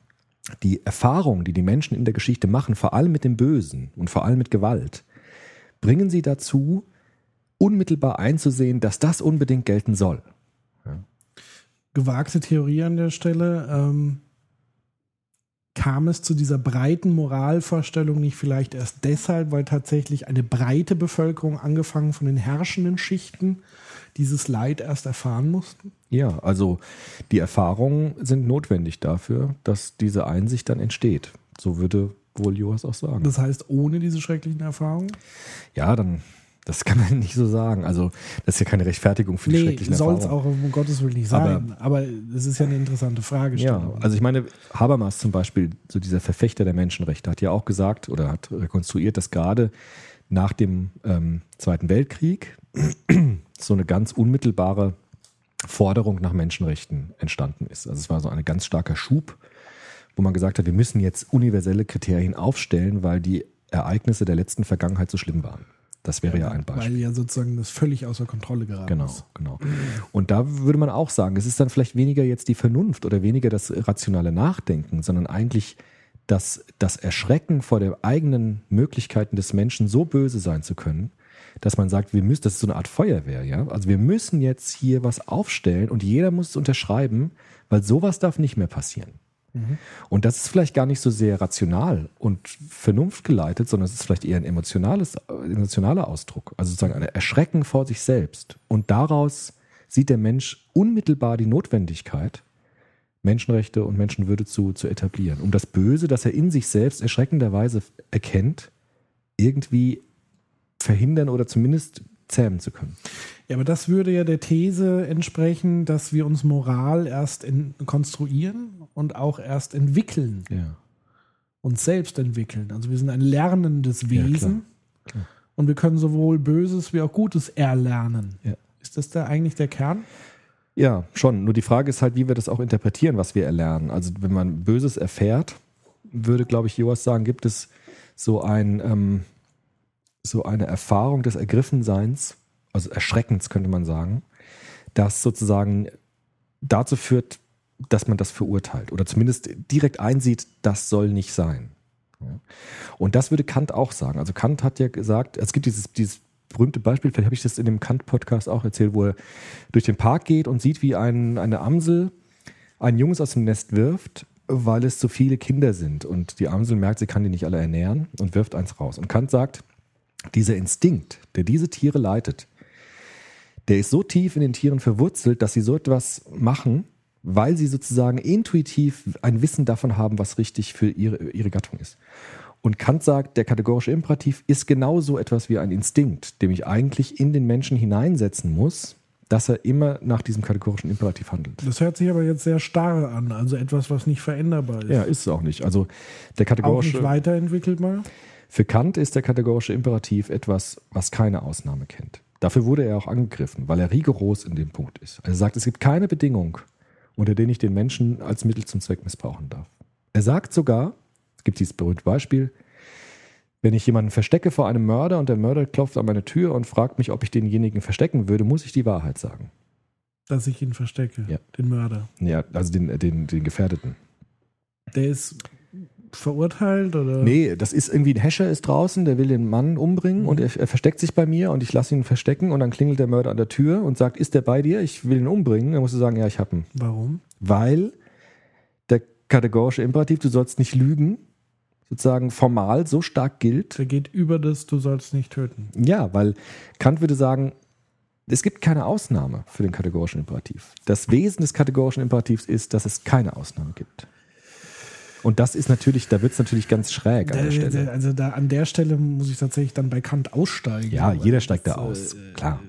die Erfahrungen, die die Menschen in der Geschichte machen, vor allem mit dem Bösen und vor allem mit Gewalt, bringen sie dazu, unmittelbar einzusehen, dass das unbedingt gelten soll. Ja. Gewagte Theorie an der Stelle. Ähm, kam es zu dieser breiten Moralvorstellung nicht vielleicht erst deshalb, weil tatsächlich eine breite Bevölkerung, angefangen von den herrschenden Schichten, dieses Leid erst erfahren mussten? Ja, also die Erfahrungen sind notwendig dafür, dass diese Einsicht dann entsteht. So würde wohl Joas auch sagen. Das heißt, ohne diese schrecklichen Erfahrungen? Ja, dann das kann man <laughs> nicht so sagen. Also, das ist ja keine Rechtfertigung für die nee, schrecklichen Erfahrungen. soll es auch um Gottes Willen nicht sein. Aber, es ist ja eine interessante Fragestellung. Ja, also ich meine, Habermas zum Beispiel, so dieser Verfechter der Menschenrechte, hat ja auch gesagt oder hat rekonstruiert, dass gerade nach dem ähm, Zweiten Weltkrieg <clears throat> so eine ganz unmittelbare Forderung nach Menschenrechten entstanden ist. Also es war so ein ganz starker Schub, wo man gesagt hat, wir müssen jetzt universelle Kriterien aufstellen, weil die Ereignisse der letzten Vergangenheit so schlimm waren. Das wäre ja, ja ein Beispiel. Weil ja sozusagen das völlig außer Kontrolle geraten genau, ist. Genau, genau. Und da würde man auch sagen, es ist dann vielleicht weniger jetzt die Vernunft oder weniger das rationale Nachdenken, sondern eigentlich dass das Erschrecken vor den eigenen Möglichkeiten des Menschen so böse sein zu können, dass man sagt, wir müssen, das ist so eine Art Feuerwehr, ja. Also wir müssen jetzt hier was aufstellen und jeder muss es unterschreiben, weil sowas darf nicht mehr passieren. Und das ist vielleicht gar nicht so sehr rational und vernunftgeleitet, sondern es ist vielleicht eher ein emotionales, emotionaler Ausdruck. Also sozusagen ein Erschrecken vor sich selbst. Und daraus sieht der Mensch unmittelbar die Notwendigkeit, Menschenrechte und Menschenwürde zu, zu etablieren, um das Böse, das er in sich selbst erschreckenderweise erkennt, irgendwie verhindern oder zumindest zähmen zu können. Ja, aber das würde ja der These entsprechen, dass wir uns Moral erst in, konstruieren und auch erst entwickeln, Ja. uns selbst entwickeln. Also wir sind ein lernendes Ja, klar. Wesen Klar. und wir können sowohl Böses wie auch Gutes erlernen. Ja. Ist das da eigentlich der Kern? Ja, schon. Nur die Frage ist halt, wie wir das auch interpretieren, was wir erlernen. Also wenn man Böses erfährt, würde, glaube ich, Joas sagen, gibt es so ein ähm, so eine Erfahrung des Ergriffenseins, also Erschreckens könnte man sagen, das sozusagen dazu führt, dass man das verurteilt oder zumindest direkt einsieht, das soll nicht sein. Und das würde Kant auch sagen. Also Kant hat ja gesagt, es gibt dieses, dieses berühmte Beispiel, vielleicht habe ich das in dem Kant-Podcast auch erzählt, wo er durch den Park geht und sieht, wie ein, eine Amsel ein Junges aus dem Nest wirft, weil es zu viele Kinder sind. Und die Amsel merkt, sie kann die nicht alle ernähren und wirft eins raus. Und Kant sagt, dieser Instinkt, der diese Tiere leitet, der ist so tief in den Tieren verwurzelt, dass sie so etwas machen, weil sie sozusagen intuitiv ein Wissen davon haben, was richtig für ihre, ihre Gattung ist. Und Kant sagt, der kategorische Imperativ ist genauso etwas wie ein Instinkt, den ich eigentlich in den Menschen hineinsetzen muss, dass er immer nach diesem kategorischen Imperativ handelt. Das hört sich aber jetzt sehr starr an, also etwas, was nicht veränderbar ist. Ja, ist es auch nicht. Also der auch kategorische nicht weiterentwickelbar. Für Kant ist der kategorische Imperativ etwas, was keine Ausnahme kennt. Dafür wurde er auch angegriffen, weil er rigoros in dem Punkt ist. Er sagt, es gibt keine Bedingung, unter denen ich den Menschen als Mittel zum Zweck missbrauchen darf. Er sagt sogar, es gibt dieses berühmte Beispiel, wenn ich jemanden verstecke vor einem Mörder und der Mörder klopft an meine Tür und fragt mich, ob ich denjenigen verstecken würde, muss ich die Wahrheit sagen. Dass ich ihn verstecke, Ja. den Mörder. Ja, also den, den, den Gefährdeten. Der ist verurteilt oder? Nee, das ist irgendwie ein Hescher ist draußen, der will den Mann umbringen und er, er versteckt sich bei mir und ich lasse ihn verstecken und dann klingelt der Mörder an der Tür und sagt, ist der bei dir? Ich will ihn umbringen. Dann musst du sagen, ja, ich hab ihn. Warum? Weil der kategorische Imperativ, du sollst nicht lügen, sozusagen formal so stark gilt. Der geht über das, du sollst nicht töten. Ja, weil Kant würde sagen, es gibt keine Ausnahme für den kategorischen Imperativ. Das Wesen des kategorischen Imperativs ist, dass es keine Ausnahme gibt. Und das ist natürlich, da wird es natürlich ganz schräg an der Stelle. Also da an der Stelle muss ich tatsächlich dann bei Kant aussteigen. Ja, jeder steigt da das, aus, äh, klar.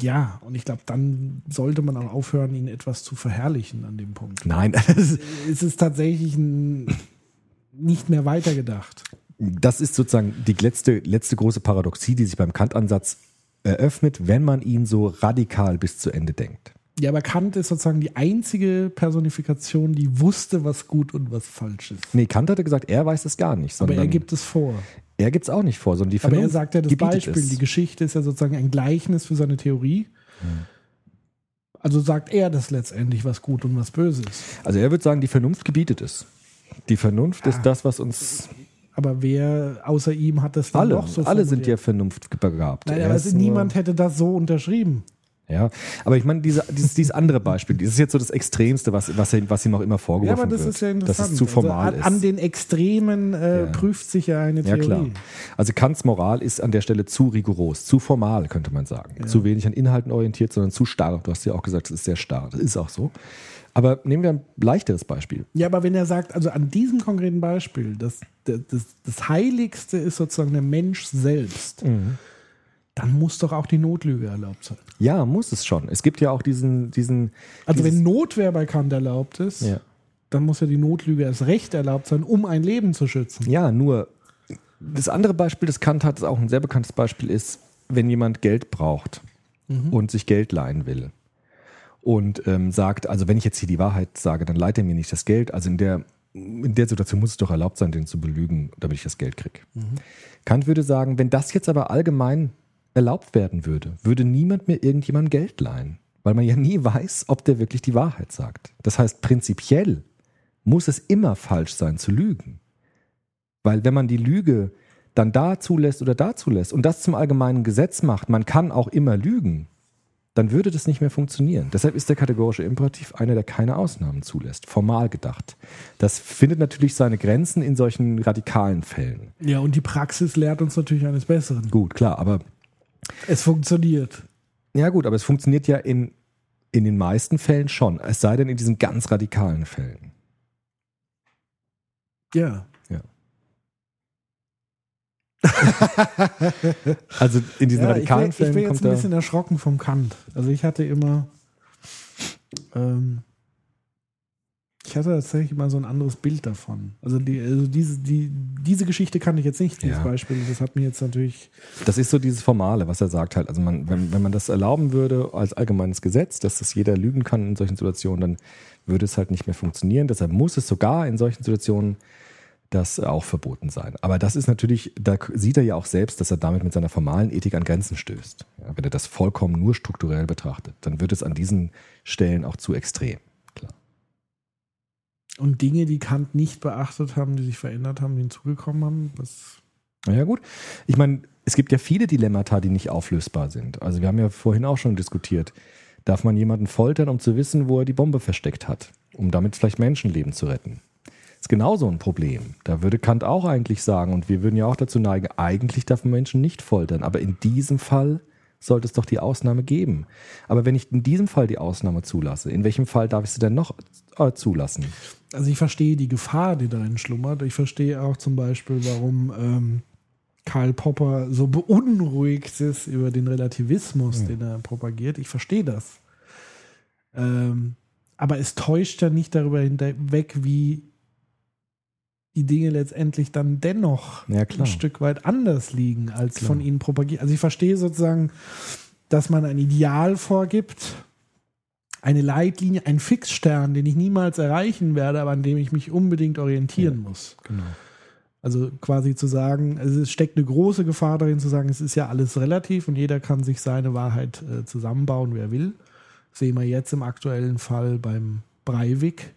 Ja, und ich glaube, dann sollte man auch aufhören, ihn etwas zu verherrlichen an dem Punkt. Nein, <laughs> Es ist tatsächlich nicht mehr weitergedacht. das ist sozusagen die letzte, letzte große Paradoxie, die sich beim Kant-Ansatz eröffnet, wenn man ihn so radikal bis zu Ende denkt. Ja, aber Kant ist sozusagen die einzige Personifikation, die wusste, was gut und was falsch ist. Nee, Kant hatte gesagt, er weiß es gar nicht. Aber er gibt es vor. er gibt's auch nicht vor, sondern die Aber er Vernunft sagt ja das Beispiel. es. Die Geschichte ist ja sozusagen ein Gleichnis für seine Theorie. Also sagt er das letztendlich, was gut und was böse ist. Also er würde sagen, die Vernunft gebietet es. Die Vernunft Ah. ist das, was uns Aber wer außer ihm hat das dann alle, doch so alle sind ja formuliert? vernunftbegabt. Nein, es- nur- niemand hätte das so unterschrieben. Ja, aber ich meine, diese, dieses, dieses andere Beispiel, das ist jetzt so das Extremste, was, was, ihm- was ihm auch immer Ja, vorgeworfen aber das wird. ist ja interessant. Dass es zu formal also ist. an, an den Extremen äh, Ja. prüft sich ja eine Ja, Theorie. klar. Also Kants Moral ist an der Stelle zu rigoros, zu formal, könnte man sagen. Zu wenig an Inhalten orientiert, sondern zu starr. Du hast ja auch gesagt, es ist sehr starr. Das ist auch so. Aber nehmen wir ein leichteres Beispiel. Ja, aber wenn er sagt, also an diesem konkreten Beispiel, das, das, das, das Heiligste ist sozusagen der Mensch selbst, Mhm. Dann muss doch auch die Notlüge erlaubt sein. Ja, muss es schon. Es gibt ja auch diesen, diesen. Also wenn Notwehr bei Kant erlaubt ist, ja. dann muss ja die Notlüge erst recht erlaubt sein, um ein Leben zu schützen. ja, nur das andere Beispiel, das Kant hat, das auch ein sehr bekanntes Beispiel ist, wenn jemand Geld braucht und sich Geld leihen will und ähm, sagt, also wenn ich jetzt hier die Wahrheit sage, dann leiht er mir nicht das Geld. Also in der, in der Situation muss es doch erlaubt sein, den zu belügen, damit ich das Geld kriege. Kant würde sagen, wenn das jetzt aber allgemein erlaubt werden würde, würde niemand mehr irgendjemandem Geld leihen, weil man ja nie weiß, ob der wirklich die Wahrheit sagt. Das heißt, prinzipiell muss es immer falsch sein zu lügen. Weil wenn man die Lüge dann da zulässt oder da zulässt und das zum allgemeinen Gesetz macht, man kann auch immer lügen, dann würde das nicht mehr funktionieren. Deshalb ist der kategorische Imperativ einer, der keine Ausnahmen zulässt, formal gedacht. Das findet natürlich seine Grenzen in solchen radikalen Fällen. Ja, und die Praxis lehrt uns natürlich eines Besseren. Gut, klar, aber Es funktioniert. ja gut, aber es funktioniert ja in, in den meisten Fällen schon, es sei denn in diesen ganz radikalen Fällen. Ja. <laughs> Also in diesen ja radikalen ich, wär, ich Fällen bin jetzt ein bisschen erschrocken vom Kant. Also ich hatte immer, ähm, ich hatte tatsächlich immer so ein anderes Bild davon. Also, die, also diese, die, diese Geschichte kannte ich jetzt nicht, dieses Ja. Beispiel. Das hat mir jetzt natürlich, Das ist so dieses Formale, was er sagt halt. Also man, wenn, wenn man das erlauben würde als allgemeines Gesetz, dass das jeder lügen kann in solchen Situationen, dann würde es halt nicht mehr funktionieren. Deshalb muss es sogar in solchen Situationen das auch verboten sein. Aber das ist natürlich, da sieht er ja auch selbst, dass er damit mit seiner formalen Ethik an Grenzen stößt. Ja, wenn er das vollkommen nur strukturell betrachtet, dann wird es an diesen Stellen auch zu extrem. Und Dinge, die Kant nicht beachtet haben, die sich verändert haben, die hinzugekommen haben, das, Naja, gut. Ich meine, es gibt ja viele Dilemmata, die nicht auflösbar sind. Also wir haben ja vorhin auch schon diskutiert. Darf man jemanden foltern, um zu wissen, wo er die Bombe versteckt hat, um damit vielleicht Menschenleben zu retten? Ist genauso ein Problem. Da würde Kant auch eigentlich sagen, und wir würden ja auch dazu neigen, eigentlich darf man Menschen nicht foltern, aber in diesem Fall sollte es doch die Ausnahme geben. Aber wenn ich in diesem Fall die Ausnahme zulasse, in welchem Fall darf ich sie denn noch äh, zulassen? also ich verstehe die Gefahr, die darin schlummert. Ich verstehe auch zum Beispiel, warum ähm, Karl Popper so beunruhigt ist über den Relativismus, den er propagiert. Ich verstehe das. Ähm, aber es täuscht ja nicht darüber hinweg, wie die Dinge letztendlich dann dennoch Ja, ein Stück weit anders liegen, als Klar. von ihnen propagiert. Also ich verstehe sozusagen, dass man ein Ideal vorgibt, eine Leitlinie, einen Fixstern, den ich niemals erreichen werde, aber an dem ich mich unbedingt orientieren muss. Genau. Also quasi zu sagen, also es steckt eine große Gefahr darin zu sagen, es ist ja alles relativ und jeder kann sich seine Wahrheit äh, zusammenbauen, wer will. Sehen wir jetzt im aktuellen Fall beim Breivik,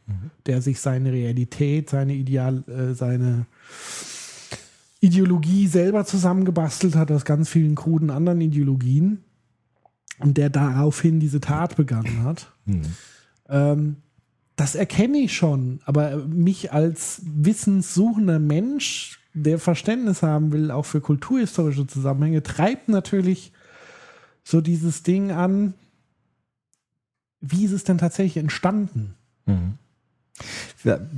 der sich seine Realität, seine Ideal, äh, seine Ideologie selber zusammengebastelt hat aus ganz vielen kruden anderen Ideologien und der daraufhin diese Tat begangen hat. Hm. Ähm, das erkenne ich schon, aber mich als wissenssuchender Mensch, der Verständnis haben will, auch für kulturhistorische Zusammenhänge, treibt natürlich so dieses Ding an, wie ist es denn tatsächlich entstanden? Mhm.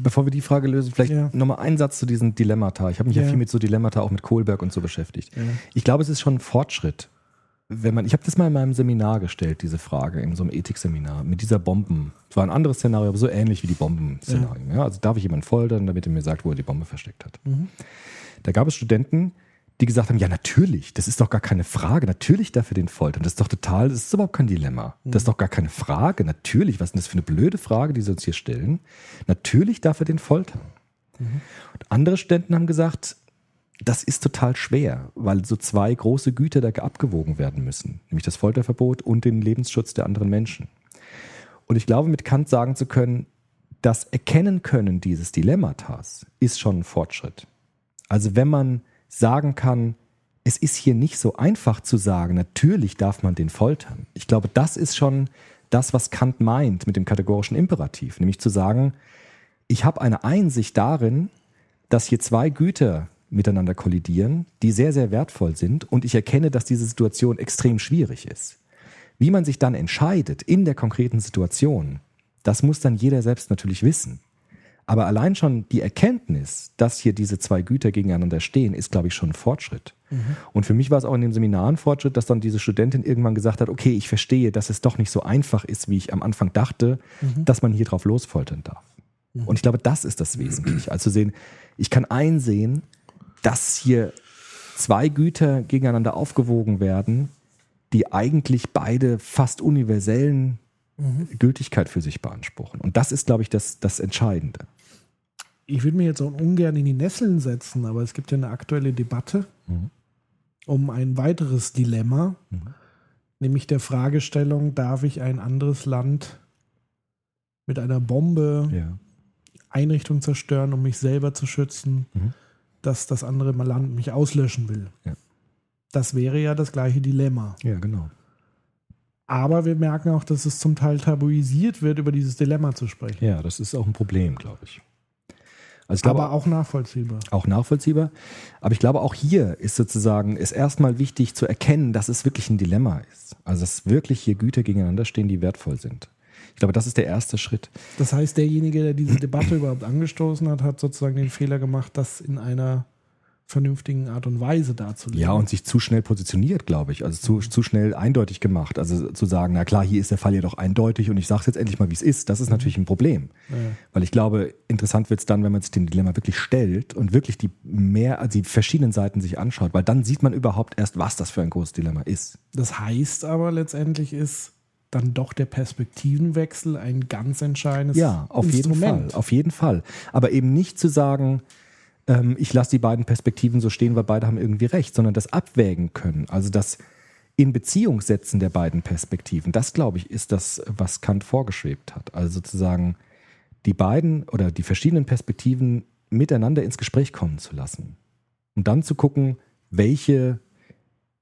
Bevor wir die Frage lösen, vielleicht Ja. nochmal einen Satz zu diesen Dilemmata. Ich habe mich ja. Ja. viel mit so Dilemmata auch mit Kohlberg und so beschäftigt. Ja. Ich glaube, es ist schon ein Fortschritt. Wenn man, ich habe das mal in meinem Seminar gestellt, diese Frage, in so einem Ethikseminar, mit dieser Bomben. Es war ein anderes Szenario, aber so ähnlich wie die Bombenszenarien. Ja. also darf ich jemanden foltern, damit er mir sagt, wo er die Bombe versteckt hat. Da gab es Studenten, die gesagt haben, ja natürlich, das ist doch gar keine Frage, natürlich darf er den foltern, das ist doch total, das ist überhaupt kein Dilemma. Das ist doch gar keine Frage, natürlich, was ist denn das für eine blöde Frage, die sie uns hier stellen? Natürlich darf er den foltern. Und andere Studenten haben gesagt, das ist total schwer, weil so zwei große Güter da abgewogen werden müssen, nämlich das Folterverbot und den Lebensschutz der anderen Menschen. Und ich glaube, mit Kant sagen zu können, das Erkennen können dieses Dilemmatas ist schon ein Fortschritt. Also wenn man sagen kann, es ist hier nicht so einfach zu sagen, natürlich darf man den foltern. Ich glaube, das ist schon das, was Kant meint mit dem kategorischen Imperativ, nämlich zu sagen, ich habe eine Einsicht darin, dass hier zwei Güter miteinander kollidieren, die sehr, sehr wertvoll sind und ich erkenne, dass diese Situation extrem schwierig ist. Wie man sich dann entscheidet in der konkreten Situation, das muss dann jeder selbst natürlich wissen. Aber allein schon die Erkenntnis, dass hier diese zwei Güter gegeneinander stehen, ist, glaube ich, schon ein Fortschritt. Und für mich war es auch in dem Seminar ein Fortschritt, dass dann diese Studentin irgendwann gesagt hat, okay, ich verstehe, dass es doch nicht so einfach ist, wie ich am Anfang dachte, dass man hier drauf losfoltern darf. Und ich glaube, das ist das Wesentliche. Also sehen, ich kann einsehen, dass hier zwei Güter gegeneinander aufgewogen werden, die eigentlich beide fast universellen Gültigkeit für sich beanspruchen. Und das ist, glaube ich, das, das Entscheidende. Ich würde mir jetzt auch ungern in die Nesseln setzen, aber es gibt ja eine aktuelle Debatte um ein weiteres Dilemma, nämlich der Fragestellung, darf ich ein anderes Land mit einer Bombe Ja. Einrichtung zerstören, um mich selber zu schützen, Mhm. dass das andere Land mich auslöschen will. Ja. Das wäre ja das gleiche Dilemma. Ja, genau. Aber wir merken auch, dass es zum Teil tabuisiert wird, über dieses Dilemma zu sprechen. Ja, das ist auch ein Problem, glaube ich. Also ich glaube Aber auch nachvollziehbar. auch nachvollziehbar. Aber ich glaube, auch hier ist sozusagen, ist erstmal wichtig zu erkennen, dass es wirklich ein Dilemma ist. Also, dass wirklich hier Güter gegeneinander stehen, die wertvoll sind. Ich glaube, das ist der erste Schritt. Das heißt, derjenige, der diese Debatte überhaupt angestoßen hat, hat sozusagen den Fehler gemacht, das in einer vernünftigen Art und Weise darzulegen. Ja, und sich zu schnell positioniert, glaube ich. Also zu, zu schnell eindeutig gemacht. Also zu sagen, na klar, hier ist der Fall ja doch eindeutig und ich sage es jetzt endlich mal, wie es ist. Das ist natürlich ein Problem. Weil ich glaube, interessant wird es dann, wenn man sich dem Dilemma wirklich stellt und wirklich die mehr, also die verschiedenen Seiten sich anschaut, weil dann sieht man überhaupt erst, was das für ein großes Dilemma ist. Das heißt aber letztendlich ist dann doch der Perspektivenwechsel ein ganz entscheidendes Ja, auf jeden Instrument. Fall. Auf jeden Fall. Aber eben nicht zu sagen, ähm, ich lasse die beiden Perspektiven so stehen, weil beide haben irgendwie recht, sondern das abwägen können. Also das in Beziehung setzen der beiden Perspektiven. Das, glaube ich, ist das, was Kant vorgeschwebt hat. Also sozusagen die beiden oder die verschiedenen Perspektiven miteinander ins Gespräch kommen zu lassen. Und dann zu gucken, welche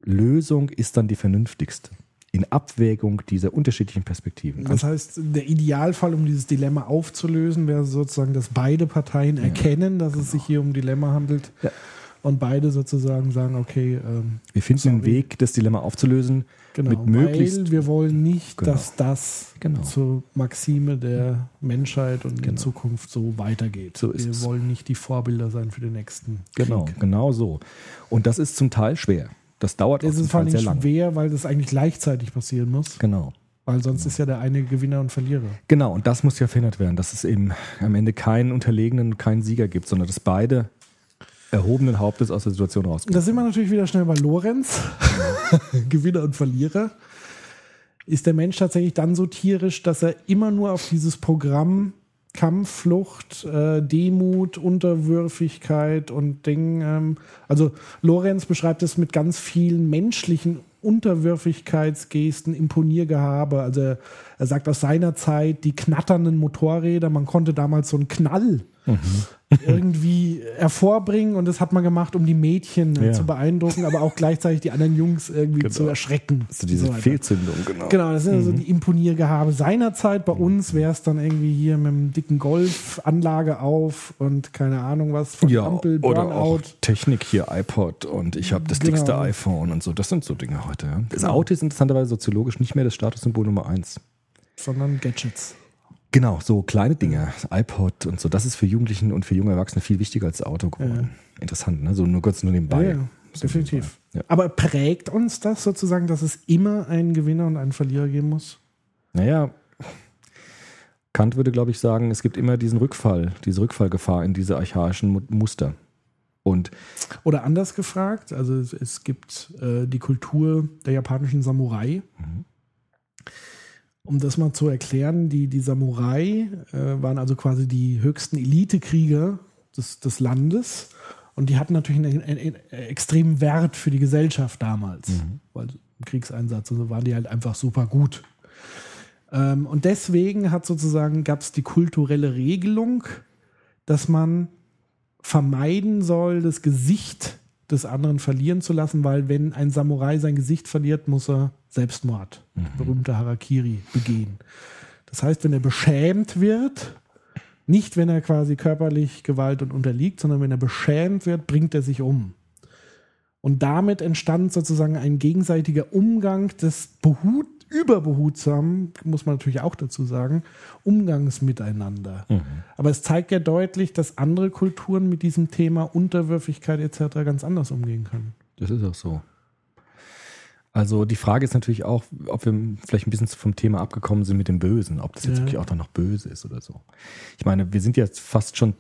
Lösung ist dann die vernünftigste. In Abwägung dieser unterschiedlichen Perspektiven. Das heißt, der Idealfall, um dieses Dilemma aufzulösen, wäre sozusagen, dass beide Parteien erkennen, dass es sich hier um Dilemma handelt Ja. und beide sozusagen sagen, okay, ähm, Wir finden einen Sorry. Weg, das Dilemma aufzulösen, genau, mit möglichst. weil wir wollen nicht, Genau. dass das Genau. zur Maxime der Menschheit und in Genau. Zukunft so weitergeht. So ist wir es. wollen nicht die Vorbilder sein für den nächsten Genau, Krieg. genau so. Und das ist zum Teil schwer. Das dauert zum ist vor allem sehr lang. schwer, weil das eigentlich gleichzeitig passieren muss, Genau. weil sonst ist ja der eine Gewinner und Verlierer. Genau, und das muss ja verhindert werden, dass es eben am Ende keinen Unterlegenen und keinen Sieger gibt, sondern dass beide erhobenen Hauptes aus der Situation rauskommen. Da sind wir natürlich wieder schnell bei Lorenz. <laughs> Gewinner und Verlierer. Ist der Mensch tatsächlich dann so tierisch, dass er immer nur auf dieses Programm Kampf, Flucht, äh, Demut, Unterwürfigkeit und Ding. Ähm, also Lorenz beschreibt es mit ganz vielen menschlichen Unterwürfigkeitsgesten, Imponiergehabe. Also er, er sagt aus seiner Zeit die knatternden Motorräder, man konnte damals so einen Knall irgendwie hervorbringen und das hat man gemacht, um die Mädchen äh, Ja. zu beeindrucken, aber auch gleichzeitig die anderen Jungs irgendwie Genau. zu erschrecken. Also diese so. Fehlzündung, genau. Genau, das sind also die Imponiergehabe seiner Zeit. Bei uns wäre es dann irgendwie hier mit einem dicken Golf, Anlage auf und keine Ahnung was von Ja, Ampel, oder Burnout. auch Technik hier, iPod und ich habe das Genau. dickste iPhone und so. Das sind so Dinge heute. Ja. Das Auto ist interessanterweise soziologisch nicht mehr das Statussymbol Nummer eins. sondern Gadgets. Genau, so kleine Dinge, iPod und so. Das ist für Jugendlichen und für junge Erwachsene viel wichtiger als Auto geworden. Interessant, ne? So nur kurz nur nebenbei. Ja, ja, So definitiv. nebenbei. Ja. Aber prägt uns das sozusagen, dass es immer einen Gewinner und einen Verlierer geben muss? Naja, Kant würde, glaube ich, sagen, es gibt immer diesen Rückfall, diese Rückfallgefahr in diese archaischen Mu- Muster. Und Oder anders gefragt, also es, gibt äh, die Kultur der japanischen Samurai. Um das mal zu erklären, die, die Samurai äh, waren also quasi die höchsten Elitekrieger des, des Landes. Und die hatten natürlich einen, einen, einen extremen Wert für die Gesellschaft damals, weil im Kriegseinsatz und so waren die halt einfach super gut. Ähm, und deswegen hat sozusagen gab es die kulturelle Regelung, dass man vermeiden soll, das Gesicht des anderen verlieren zu lassen, weil wenn ein Samurai sein Gesicht verliert, muss er Selbstmord, berühmte Harakiri, begehen. Das heißt, wenn er beschämt wird, nicht wenn er quasi körperlich Gewalt und unterliegt, sondern wenn er beschämt wird, bringt er sich um. Und damit entstand sozusagen ein gegenseitiger Umgang des behut, überbehutsamen, muss man natürlich auch dazu sagen, Umgangs miteinander. Aber es zeigt ja deutlich, dass andere Kulturen mit diesem Thema Unterwürfigkeit etc. ganz anders umgehen können. das ist auch so. Also die Frage ist natürlich auch, ob wir vielleicht ein bisschen vom Thema abgekommen sind mit dem Bösen, ob das jetzt Ja. wirklich auch dann noch böse ist oder so. Ich meine, wir sind jetzt fast schon,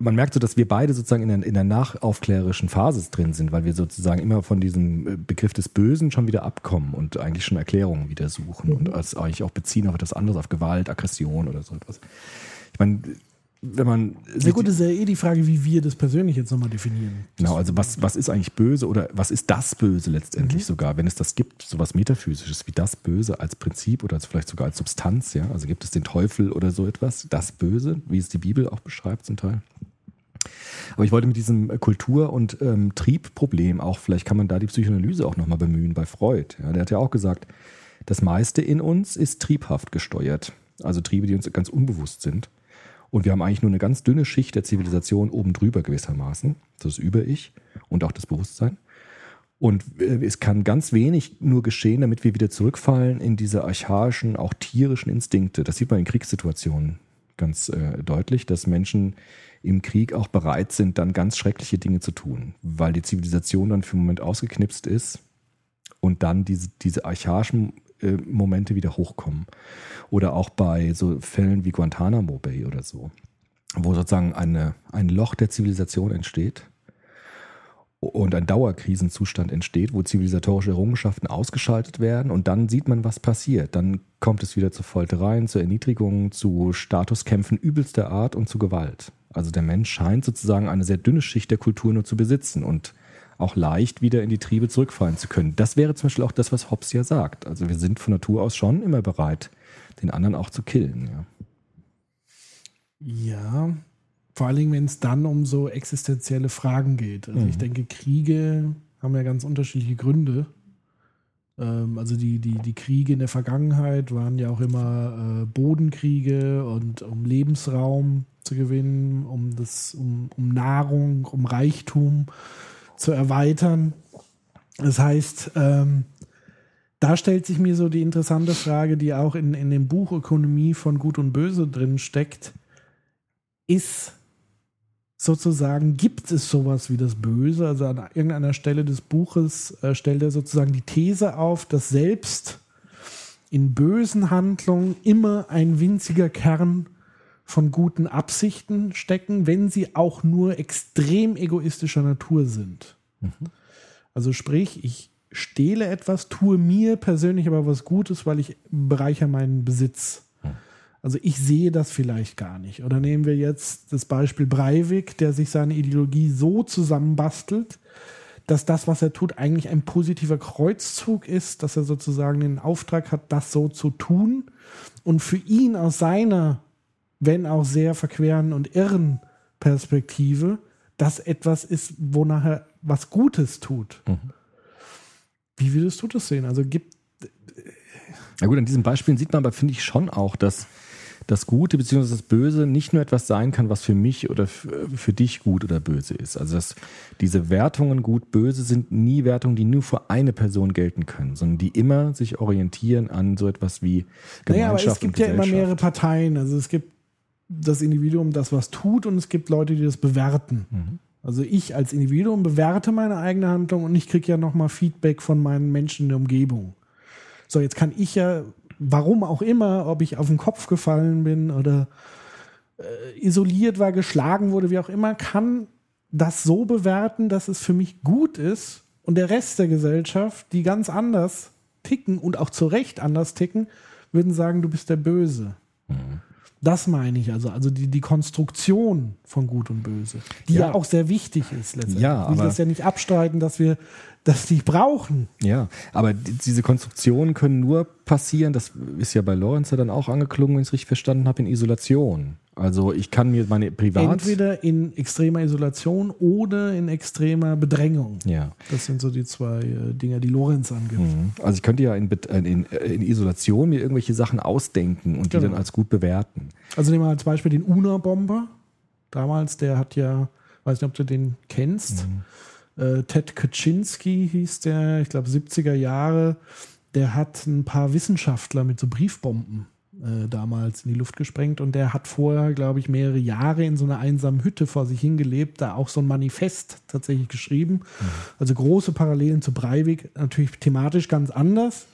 man merkt so, dass wir beide sozusagen in der, in der nachaufklärerischen Phase drin sind, weil wir sozusagen immer von diesem äh, Begriff des Bösen schon wieder abkommen und eigentlich schon Erklärungen wieder suchen und als eigentlich auch beziehen auf etwas anderes, auf Gewalt, Aggression oder so etwas. Ich meine, wenn man Sehr gut, ist ja eh die Frage, wie wir das persönlich jetzt nochmal definieren. Genau, also was, was ist eigentlich böse oder was ist das Böse letztendlich sogar, wenn es das gibt, sowas Metaphysisches wie das Böse als Prinzip oder als vielleicht sogar als Substanz, ja? Also gibt es den Teufel oder so etwas, das Böse, wie es die Bibel auch beschreibt zum Teil. Aber ich wollte mit diesem Kultur- und ähm, Triebproblem auch, vielleicht kann man da die Psychoanalyse auch nochmal bemühen bei Freud. Ja, der hat ja auch gesagt, das meiste in uns ist triebhaft gesteuert. Also Triebe, die uns ganz unbewusst sind. Und wir haben eigentlich nur eine ganz dünne Schicht der Zivilisation oben drüber gewissermaßen. Das Über-Ich und auch das Bewusstsein. Und äh, es kann ganz wenig nur geschehen, damit wir wieder zurückfallen in diese archaischen, auch tierischen Instinkte. Das sieht man in Kriegssituationen ganz äh, deutlich, dass Menschen im Krieg auch bereit sind, dann ganz schreckliche Dinge zu tun, weil die Zivilisation dann für einen Moment ausgeknipst ist und dann diese, diese archaischen äh, Momente wieder hochkommen. Oder auch bei so Fällen wie Guantanamo Bay oder so, wo sozusagen eine, ein Loch der Zivilisation entsteht und ein Dauerkrisenzustand entsteht, wo zivilisatorische Errungenschaften ausgeschaltet werden und dann sieht man, was passiert. Dann kommt es wieder zu Foltereien, zu Erniedrigungen, zu Statuskämpfen übelster Art und zu Gewalt. Also der Mensch scheint sozusagen eine sehr dünne Schicht der Kultur nur zu besitzen und auch leicht wieder in die Triebe zurückfallen zu können. Das wäre zum Beispiel auch das, was Hobbes ja sagt. Also wir sind von Natur aus schon immer bereit, den anderen auch zu killen. Ja. Ja, vor allen Dingen, wenn es dann um so existenzielle Fragen geht. Also ich denke, Kriege haben ja ganz unterschiedliche Gründe. Ähm, also die, die, die Kriege in der Vergangenheit waren ja auch immer äh, Bodenkriege und um Lebensraum zu gewinnen, um das, um, um Nahrung, um Reichtum zu erweitern. Das heißt, ähm, da stellt sich mir so die interessante Frage, die auch in, in dem Buch Ökonomie von Gut und Böse drin steckt. Ist sozusagen, gibt es sowas wie das Böse? Also an irgendeiner Stelle des Buches äh, stellt er sozusagen die These auf, dass selbst in bösen Handlungen immer ein winziger Kern von guten Absichten stecken, wenn sie auch nur extrem egoistischer Natur sind. Also sprich, ich stehle etwas, tue mir persönlich aber was Gutes, weil ich bereichere meinen Besitz. Also ich sehe das vielleicht gar nicht. Oder nehmen wir jetzt das Beispiel Breivik, der sich seine Ideologie so zusammenbastelt, dass das, was er tut, eigentlich ein positiver Kreuzzug ist, dass er sozusagen den Auftrag hat, das so zu tun und für ihn aus seiner, wenn auch sehr verqueren und irren Perspektive, das etwas ist, wo nachher was Gutes tut. Wie würdest du das sehen? Also gibt Ja gut, an diesen Beispielen sieht man aber, finde ich, schon auch, dass das Gute bzw. das Böse nicht nur etwas sein kann, was für mich oder für, dich gut oder böse ist. Also dass diese Wertungen gut, böse sind nie Wertungen, die nur für eine Person gelten können, sondern die immer sich orientieren an so etwas wie Gemeinschaft Naja, aber es gibt ja immer mehrere Parteien. Also es gibt das Individuum, das was tut, und es gibt Leute, die das bewerten. Mhm. Also ich als Individuum bewerte meine eigene Handlung und ich kriege ja nochmal Feedback von meinen Menschen in der Umgebung. So, jetzt kann ich ja, warum auch immer, ob ich auf den Kopf gefallen bin oder äh, isoliert war, geschlagen wurde, wie auch immer, kann das so bewerten, dass es für mich gut ist und der Rest der Gesellschaft, die ganz anders ticken und auch zu Recht anders ticken, würden sagen, du bist der Böse. Das meine ich also, also die, die Konstruktion von Gut und Böse, die ja, Ja. auch sehr wichtig ist letztendlich. Ja, ich will das ja nicht abstreiten, dass wir das nicht brauchen. Ja, aber die- diese Konstruktionen können nur passieren, das ist ja bei Lorenz ja dann auch angeklungen, wenn ich es richtig verstanden habe, in Isolation. Also ich kann mir meine Privat... Entweder in extremer Isolation oder in extremer Bedrängung. Ja. Das sind so die zwei äh, Dinge, die Lorenz angibt. Also ich könnte ja in, äh, in, in Isolation mir irgendwelche Sachen ausdenken und die Genau. dann als gut bewerten. Also nehmen wir als Beispiel den Una-Bomber. Damals, der hat ja, weiß nicht, ob du den kennst. Äh, Ted Kaczynski hieß der, ich glaube 70er Jahre. Der hat ein paar Wissenschaftler mit so Briefbomben äh, damals in die Luft gesprengt und der hat vorher, glaube ich, mehrere Jahre in so einer einsamen Hütte vor sich hingelebt, da auch so ein Manifest tatsächlich geschrieben. Also große Parallelen zu Breivik, natürlich thematisch ganz anders.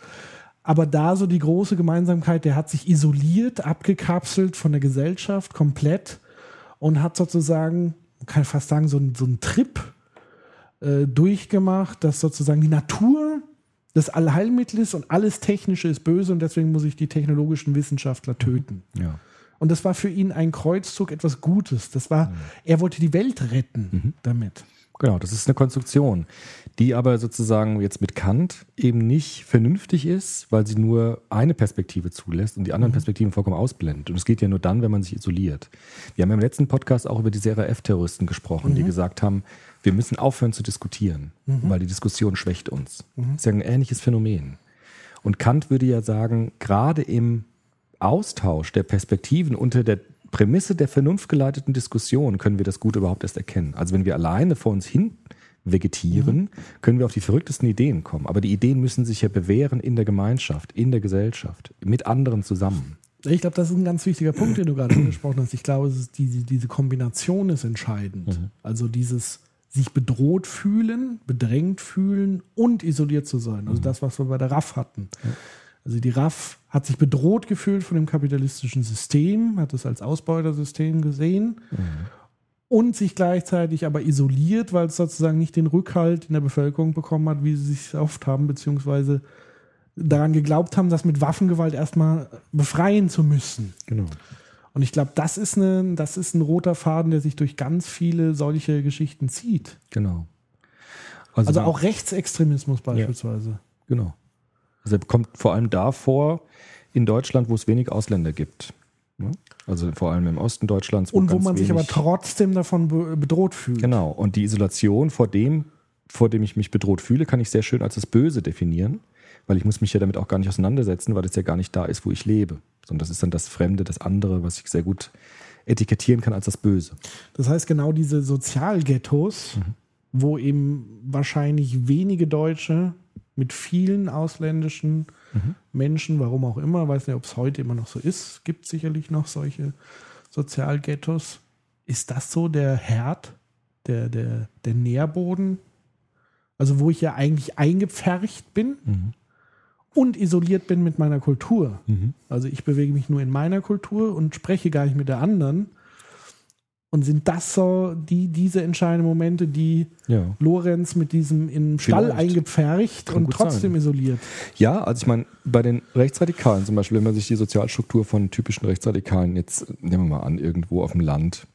Aber da so die große Gemeinsamkeit, der hat sich isoliert, abgekapselt von der Gesellschaft komplett und hat sozusagen, man kann fast sagen, so, ein- so einen Trip äh, durchgemacht, dass sozusagen die Natur das Allheilmittel ist und alles Technische ist böse und deswegen muss ich die technologischen Wissenschaftler töten. Ja. Und das war für ihn ein Kreuzzug etwas Gutes. Das war, er wollte die Welt retten damit. Genau, das ist eine Konstruktion, die aber sozusagen jetzt mit Kant eben nicht vernünftig ist, weil sie nur eine Perspektive zulässt und die anderen Perspektiven vollkommen ausblendet. Und es geht ja nur dann, wenn man sich isoliert. Wir haben im letzten Podcast auch über diese RAF-Terroristen gesprochen, die gesagt haben, wir müssen aufhören zu diskutieren, weil die Diskussion schwächt uns. Das ist ja ein ähnliches Phänomen. Und Kant würde ja sagen, gerade im Austausch der Perspektiven unter der Prämisse der vernunftgeleiteten Diskussion können wir das Gute überhaupt erst erkennen. Also wenn wir alleine vor uns hin vegetieren, können wir auf die verrücktesten Ideen kommen. Aber die Ideen müssen sich ja bewähren in der Gemeinschaft, in der Gesellschaft, mit anderen zusammen. Ich glaube, das ist ein ganz wichtiger Punkt, den du gerade <clears throat> angesprochen hast. Ich glaube, ist diese, diese Kombination ist entscheidend. Also dieses sich bedroht fühlen, bedrängt fühlen und isoliert zu sein. Also das, was wir bei der RAF hatten. Also die RAF hat sich bedroht gefühlt von dem kapitalistischen System, hat es als Ausbeutersystem gesehen und sich gleichzeitig aber isoliert, weil es sozusagen nicht den Rückhalt in der Bevölkerung bekommen hat, wie sie sich oft haben, beziehungsweise daran geglaubt haben, das mit Waffengewalt erstmal befreien zu müssen. Genau. Und ich glaube, das ist, eine, das ist ein roter Faden, der sich durch ganz viele solche Geschichten zieht. Genau. Also man- auch Rechtsextremismus beispielsweise. Genau. Also er kommt vor allem da vor in Deutschland, wo es wenig Ausländer gibt. Ne? Also vor allem im Osten Deutschlands. Und wo man sich aber trotzdem davon be bedroht fühlt. Genau. Und die Isolation vor dem, vor dem ich mich bedroht fühle, kann ich sehr schön als das Böse definieren, weil ich muss mich ja damit auch gar nicht auseinandersetzen, weil es ja gar nicht da ist, wo ich lebe. Sondern das ist dann das Fremde, das andere, was ich sehr gut etikettieren kann als das Böse. Das heißt, genau diese Sozialghettos, wo eben wahrscheinlich wenige Deutsche mit vielen ausländischen Menschen, warum auch immer, weiß nicht, ob es heute immer noch so ist, gibt sicherlich noch solche Sozialghettos. Ist das so der Herd, der, der, der Nährboden? Also wo ich ja eigentlich eingepfercht bin und isoliert bin mit meiner Kultur. Also ich bewege mich nur in meiner Kultur und spreche gar nicht mit der anderen. Und sind das so die, diese entscheidenden Momente, die Ja. Lorenz mit diesem im Stall eingepfercht Kann und trotzdem sein. isoliert? Ja, also ich meine, bei den Rechtsradikalen zum Beispiel, wenn man sich die Sozialstruktur von typischen Rechtsradikalen jetzt, nehmen wir mal an, irgendwo auf dem Land,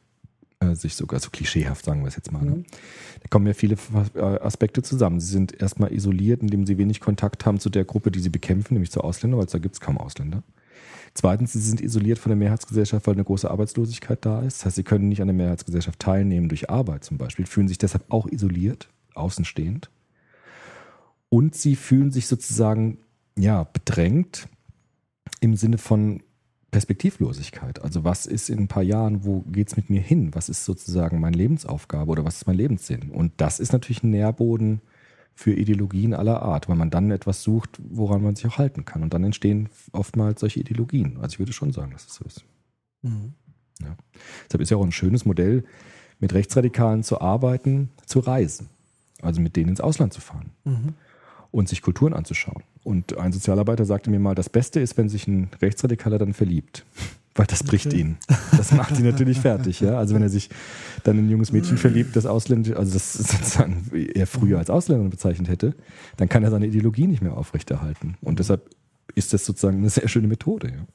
sich sogar so klischeehaft sagen wir es jetzt mal, ne? da kommen ja viele äh, Aspekte zusammen. Sie sind erstmal isoliert, indem sie wenig Kontakt haben zu der Gruppe, die sie bekämpfen, nämlich zu Ausländern, weil da gibt es kaum Ausländer. Zweitens, sie sind isoliert von der Mehrheitsgesellschaft, weil eine große Arbeitslosigkeit da ist. Das heißt, sie können nicht an der Mehrheitsgesellschaft teilnehmen durch Arbeit zum Beispiel, fühlen sich deshalb auch isoliert, außenstehend. Und sie fühlen sich sozusagen ja, bedrängt im Sinne von Perspektivlosigkeit. Also was ist in ein paar Jahren, wo geht's mit mir hin? Was ist sozusagen meine Lebensaufgabe oder was ist mein Lebenssinn? Und das ist natürlich ein Nährboden für Ideologien aller Art, weil man dann etwas sucht, woran man sich auch halten kann. Und dann entstehen oftmals solche Ideologien. Also ich würde schon sagen, dass es so ist. Ja. Deshalb ist ja auch ein schönes Modell, mit Rechtsradikalen zu arbeiten, zu reisen. Also mit denen ins Ausland zu fahren und sich Kulturen anzuschauen. Und ein Sozialarbeiter sagte mir mal, das Beste ist, wenn sich ein Rechtsradikaler dann verliebt. <laughs> Weil das bricht Okay. ihn. Das macht ihn natürlich fertig, ja. Also wenn er sich dann in ein junges Mädchen verliebt, das Ausländer, also das sozusagen er früher als Ausländer bezeichnet hätte, dann kann er seine Ideologie nicht mehr aufrechterhalten. Und deshalb ist das sozusagen eine sehr schöne Methode, ja.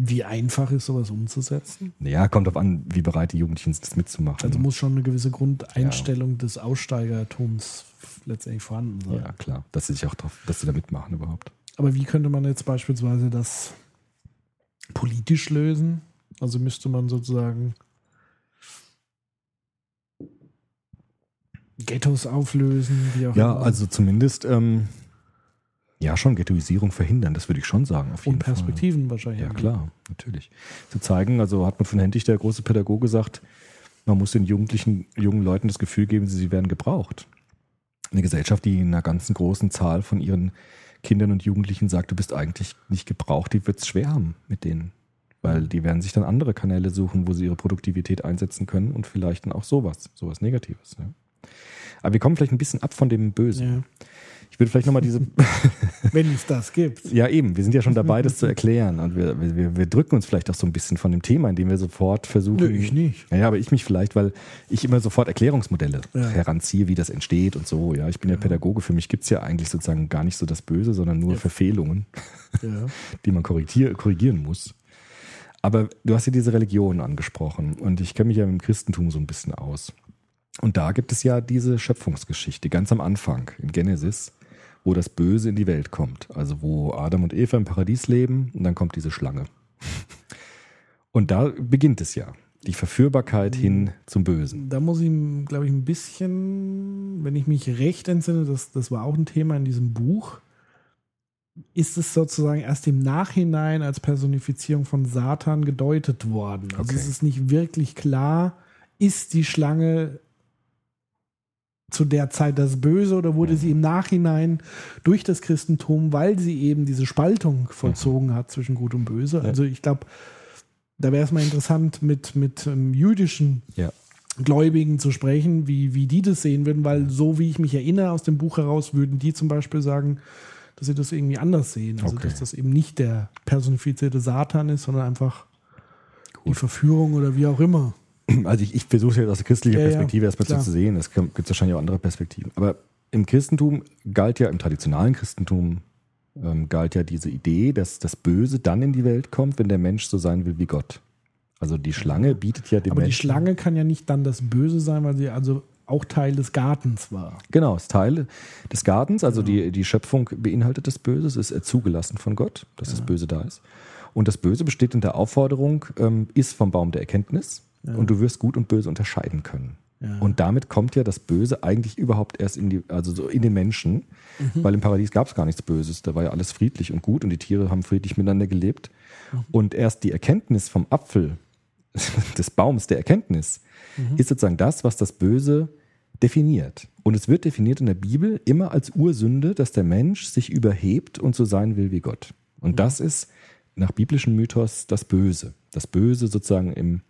Wie einfach ist sowas umzusetzen? Naja, kommt darauf an, wie bereit die Jugendlichen sind, das mitzumachen. Also muss schon eine gewisse Grundeinstellung des Aussteigertums letztendlich vorhanden sein. ja, klar, dass sie sich auch drauf, dass sie da mitmachen überhaupt. Aber wie könnte man jetzt beispielsweise das politisch lösen? Also müsste man sozusagen Ghettos auflösen, wie auch Ja, immer. also zumindest ähm, ja schon Ghettoisierung verhindern, das würde ich schon sagen. Auf jeden und Perspektiven wahrscheinlich. Fall. Ja, klar, natürlich. Zu zeigen, also hat man von Hentig, der große Pädagoge, gesagt, man muss den jugendlichen, jungen Leuten das Gefühl geben, sie werden gebraucht. Eine Gesellschaft, die in einer ganzen großen Zahl von ihren Kindern und Jugendlichen sagt, du bist eigentlich nicht gebraucht, die wird es schwer haben mit denen. Weil die werden sich dann andere Kanäle suchen, wo sie ihre Produktivität einsetzen können und vielleicht dann auch sowas, sowas Negatives. Ja. Aber wir kommen vielleicht ein bisschen ab von dem Bösen. Ja. Ich würde vielleicht nochmal diese. <laughs> Wenn es das gibt. ja, eben, wir sind ja schon dabei, das zu <laughs> erklären. Und wir, wir, wir drücken uns vielleicht auch so ein bisschen von dem Thema, indem wir sofort versuchen. Nö, ich nicht. Ja, ja, aber ich mich vielleicht, weil ich immer sofort Erklärungsmodelle Ja. heranziehe, wie das entsteht und so. Ja, ich bin ja, Pädagoge. Für mich gibt's ja eigentlich sozusagen gar nicht so das Böse, sondern nur Verfehlungen, <laughs> Ja. die man korrigier korrigieren muss. Aber du hast ja diese Religion angesprochen und ich kenne mich ja mit dem Christentum so ein bisschen aus. Und da gibt es ja diese Schöpfungsgeschichte ganz am Anfang in Genesis, wo das Böse in die Welt kommt. Also wo Adam und Eva im Paradies leben und dann kommt diese Schlange. <laughs> Und da beginnt es ja. Die Verführbarkeit hin zum Bösen. Da muss ich, glaube ich, ein bisschen, wenn ich mich recht entsinne, das, das war auch ein Thema in diesem Buch, ist es sozusagen erst im Nachhinein als Personifizierung von Satan gedeutet worden. Also Okay. es ist nicht wirklich klar, ist die Schlange zu der Zeit das Böse oder wurde sie im Nachhinein durch das Christentum, weil sie eben diese Spaltung vollzogen hat zwischen Gut und Böse. Also ich glaube, da wäre es mal interessant, mit, mit ähm, jüdischen Ja. Gläubigen zu sprechen, wie, wie die das sehen würden, weil so wie ich mich erinnere aus dem Buch heraus, würden die zum Beispiel sagen, dass sie das irgendwie anders sehen. Also Okay. dass das eben nicht der personifizierte Satan ist, sondern einfach die Verführung oder wie auch immer. <clears throat> Also ich, ich versuche es jetzt aus der christlichen Ja, ja, Perspektive erstmal so klar. zu sehen. Es gibt es wahrscheinlich auch andere Perspektiven. Aber im Christentum galt ja, im traditionalen Christentum ähm, galt ja diese Idee, dass das Böse dann in die Welt kommt, wenn der Mensch so sein will wie Gott. Also die Schlange bietet ja dem Aber die Menschen. Schlange kann ja nicht dann das Böse sein, weil sie also auch Teil des Gartens war. Genau, ist Teil des Gartens, also die, die Schöpfung beinhaltet das Böse, es ist äh, zugelassen von Gott, dass das Böse da ist. Und das Böse besteht in der Aufforderung, ähm, iss vom Baum der Erkenntnis und du wirst Gut und Böse unterscheiden können. Ja. Und damit kommt ja das Böse eigentlich überhaupt erst in die, also so in den Menschen, weil im Paradies gab es gar nichts Böses, da war ja alles friedlich und gut und die Tiere haben friedlich miteinander gelebt. Und erst die Erkenntnis vom Apfel, <laughs> des Baums der Erkenntnis, ist sozusagen das, was das Böse definiert. Und es wird definiert in der Bibel immer als Ursünde, dass der Mensch sich überhebt und so sein will wie Gott. Und das ist nach biblischem Mythos das Böse. Das Böse sozusagen im,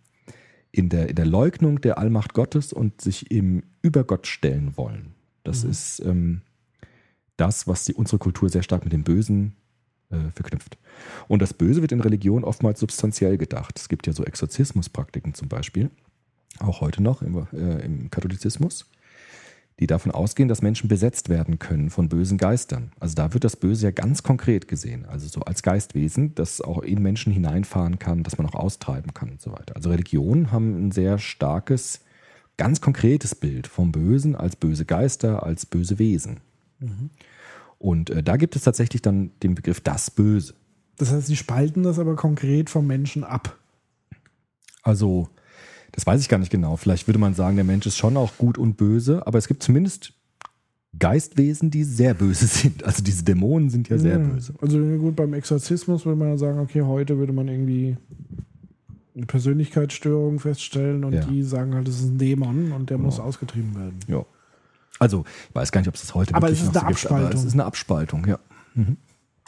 in, der, in der Leugnung der Allmacht Gottes und sich im über Gott stellen wollen. Das ist ähm, das, was die, unsere Kultur sehr stark mit dem Bösen äh, verknüpft. Und das Böse wird in Religion oftmals substanziell gedacht. Es gibt ja so Exorzismuspraktiken zum Beispiel, auch heute noch im, äh, im Katholizismus, die davon ausgehen, dass Menschen besetzt werden können von bösen Geistern. Also da wird das Böse ja ganz konkret gesehen, also so als Geistwesen, das auch in Menschen hineinfahren kann, das man auch austreiben kann und so weiter. Also Religionen haben ein sehr starkes, ganz konkretes Bild vom Bösen als böse Geister, als böse Wesen. Und äh, da gibt es tatsächlich dann den Begriff das Böse. Das heißt, sie spalten das aber konkret vom Menschen ab. Also, das weiß ich gar nicht genau. Vielleicht würde man sagen, der Mensch ist schon auch gut und böse, aber es gibt zumindest Geistwesen, die sehr böse <laughs> sind. Also diese Dämonen sind ja sehr Ja. böse. Also gut, beim Exorzismus würde man ja sagen, okay, heute würde man irgendwie eine Persönlichkeitsstörung feststellen und Ja. die sagen halt, es ist ein Dämon und der muss ausgetrieben werden. Ja. Also, ich weiß gar nicht, ob es das heute Aber wirklich es ist eine so gibt, aber es Abspaltung. ist eine Abspaltung, ja.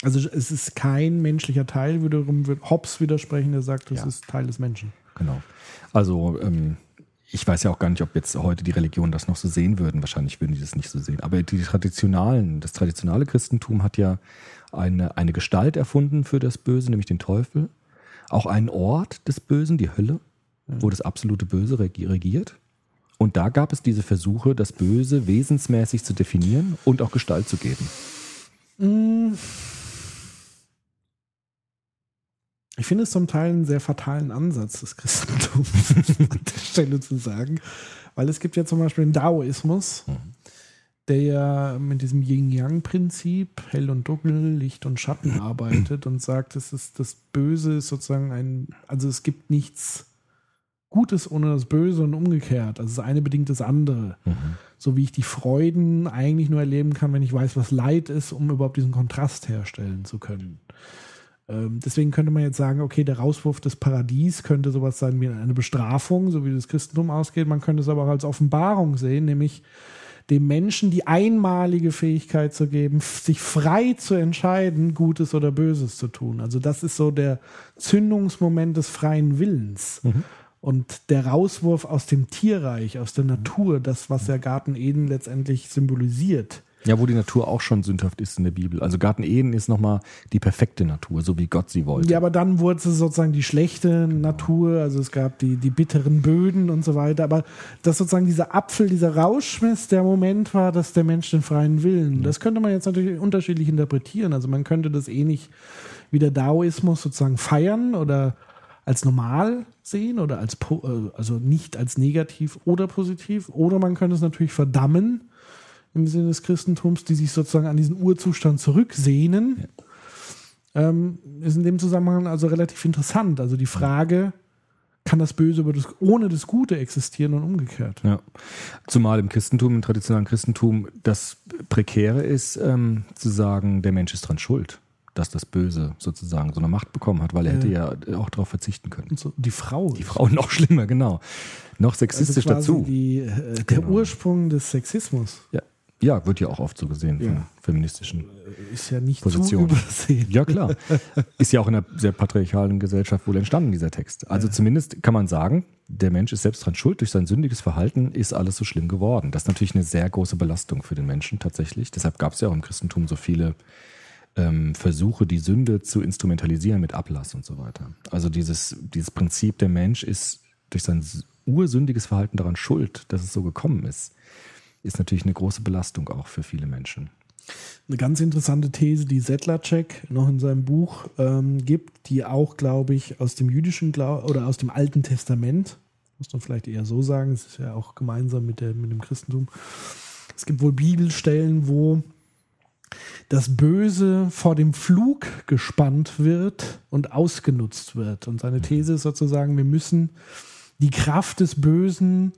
Also es ist kein menschlicher Teil, wiederum wird Hobbes widersprechen, der sagt, das Ja. ist Teil des Menschen. Genau. Also, ähm, ich weiß ja auch gar nicht, ob jetzt heute die Religionen das noch so sehen würden. Wahrscheinlich würden die das nicht so sehen. Aber die traditionalen, das traditionale Christentum hat ja eine, eine Gestalt erfunden für das Böse, nämlich den Teufel. Auch einen Ort des Bösen, die Hölle, wo das absolute Böse regi- regiert. Und da gab es diese Versuche, das Böse wesensmäßig zu definieren und auch Gestalt zu geben. Ich finde es zum Teil einen sehr fatalen Ansatz des Christentums, <laughs> an der Stelle zu sagen. Weil es gibt ja zum Beispiel den Daoismus, der ja mit diesem Yin-Yang-Prinzip, hell und dunkel, Licht und Schatten <clears throat> arbeitet und sagt, es ist das Böse ist sozusagen ein, also es gibt nichts Gutes ohne das Böse und umgekehrt. Also das eine bedingt das andere. So wie ich die Freuden eigentlich nur erleben kann, wenn ich weiß, was Leid ist, um überhaupt diesen Kontrast herstellen zu können. Ähm, deswegen könnte man jetzt sagen, okay, der Rauswurf des Paradies könnte sowas sein wie eine Bestrafung, so wie das Christentum ausgeht. Man könnte es aber auch als Offenbarung sehen, nämlich dem Menschen die einmalige Fähigkeit zu geben, sich frei zu entscheiden, Gutes oder Böses zu tun. Also das ist so der Zündungsmoment des freien Willens. Und der Rauswurf aus dem Tierreich, aus der Natur, das, was der Garten Eden letztendlich symbolisiert. Ja, wo die Natur auch schon sündhaft ist in der Bibel. Also Garten Eden ist nochmal die perfekte Natur, so wie Gott sie wollte. Ja, aber dann wurde es sozusagen die schlechte Natur, also es gab die, die bitteren Böden und so weiter. Aber dass sozusagen dieser Apfel, dieser Rauschmiss der Moment war, dass der Mensch den freien Willen, das könnte man jetzt natürlich unterschiedlich interpretieren. Also man könnte das ähnlich wie der Daoismus sozusagen feiern oder als normal sehen oder als äh, also nicht als negativ oder positiv. Oder man könnte es natürlich verdammen im Sinne des Christentums, die sich sozusagen an diesen Urzustand zurücksehnen. Ähm, ist in dem Zusammenhang also relativ interessant. Also die Frage, kann das Böse das, ohne das Gute existieren und umgekehrt? Ja. Zumal im Christentum, im traditionellen Christentum, das Prekäre ist, ähm, zu sagen, der Mensch ist dran schuld, dass das Böse sozusagen so eine Macht bekommen hat, weil er hätte ja auch darauf verzichten können. Und so, die Frau. Die Frau noch schlimmer, genau. Noch also sexistisch quasi dazu. Die, äh, der Genau. Ursprung des Sexismus Ja. Ja, wird ja auch oft so gesehen von Ja. feministischen. ist ja nicht Position. zu übersehen. Ja, klar. Ist ja auch in einer sehr patriarchalen Gesellschaft wohl entstanden, dieser Text. Also zumindest kann man sagen, der Mensch ist selbst dran schuld. Durch sein sündiges Verhalten ist alles so schlimm geworden. Das ist natürlich eine sehr große Belastung für den Menschen tatsächlich. Deshalb gab es ja auch im Christentum so viele ähm, Versuche, die Sünde zu instrumentalisieren mit Ablass und so weiter. Also dieses, dieses Prinzip, der Mensch ist durch sein ursündiges Verhalten daran schuld, dass es so gekommen ist, ist natürlich eine große Belastung auch für viele Menschen. Eine ganz interessante These, die Sedlacek noch in seinem Buch ähm, gibt, die auch, glaube ich, aus dem jüdischen Glau oder aus dem Alten Testament, muss man vielleicht eher so sagen, es ist ja auch gemeinsam mit, der, mit dem Christentum. Es gibt wohl Bibelstellen, wo das Böse vor dem Flug gespannt wird und ausgenutzt wird. Und seine These ist sozusagen, wir müssen die Kraft des Bösen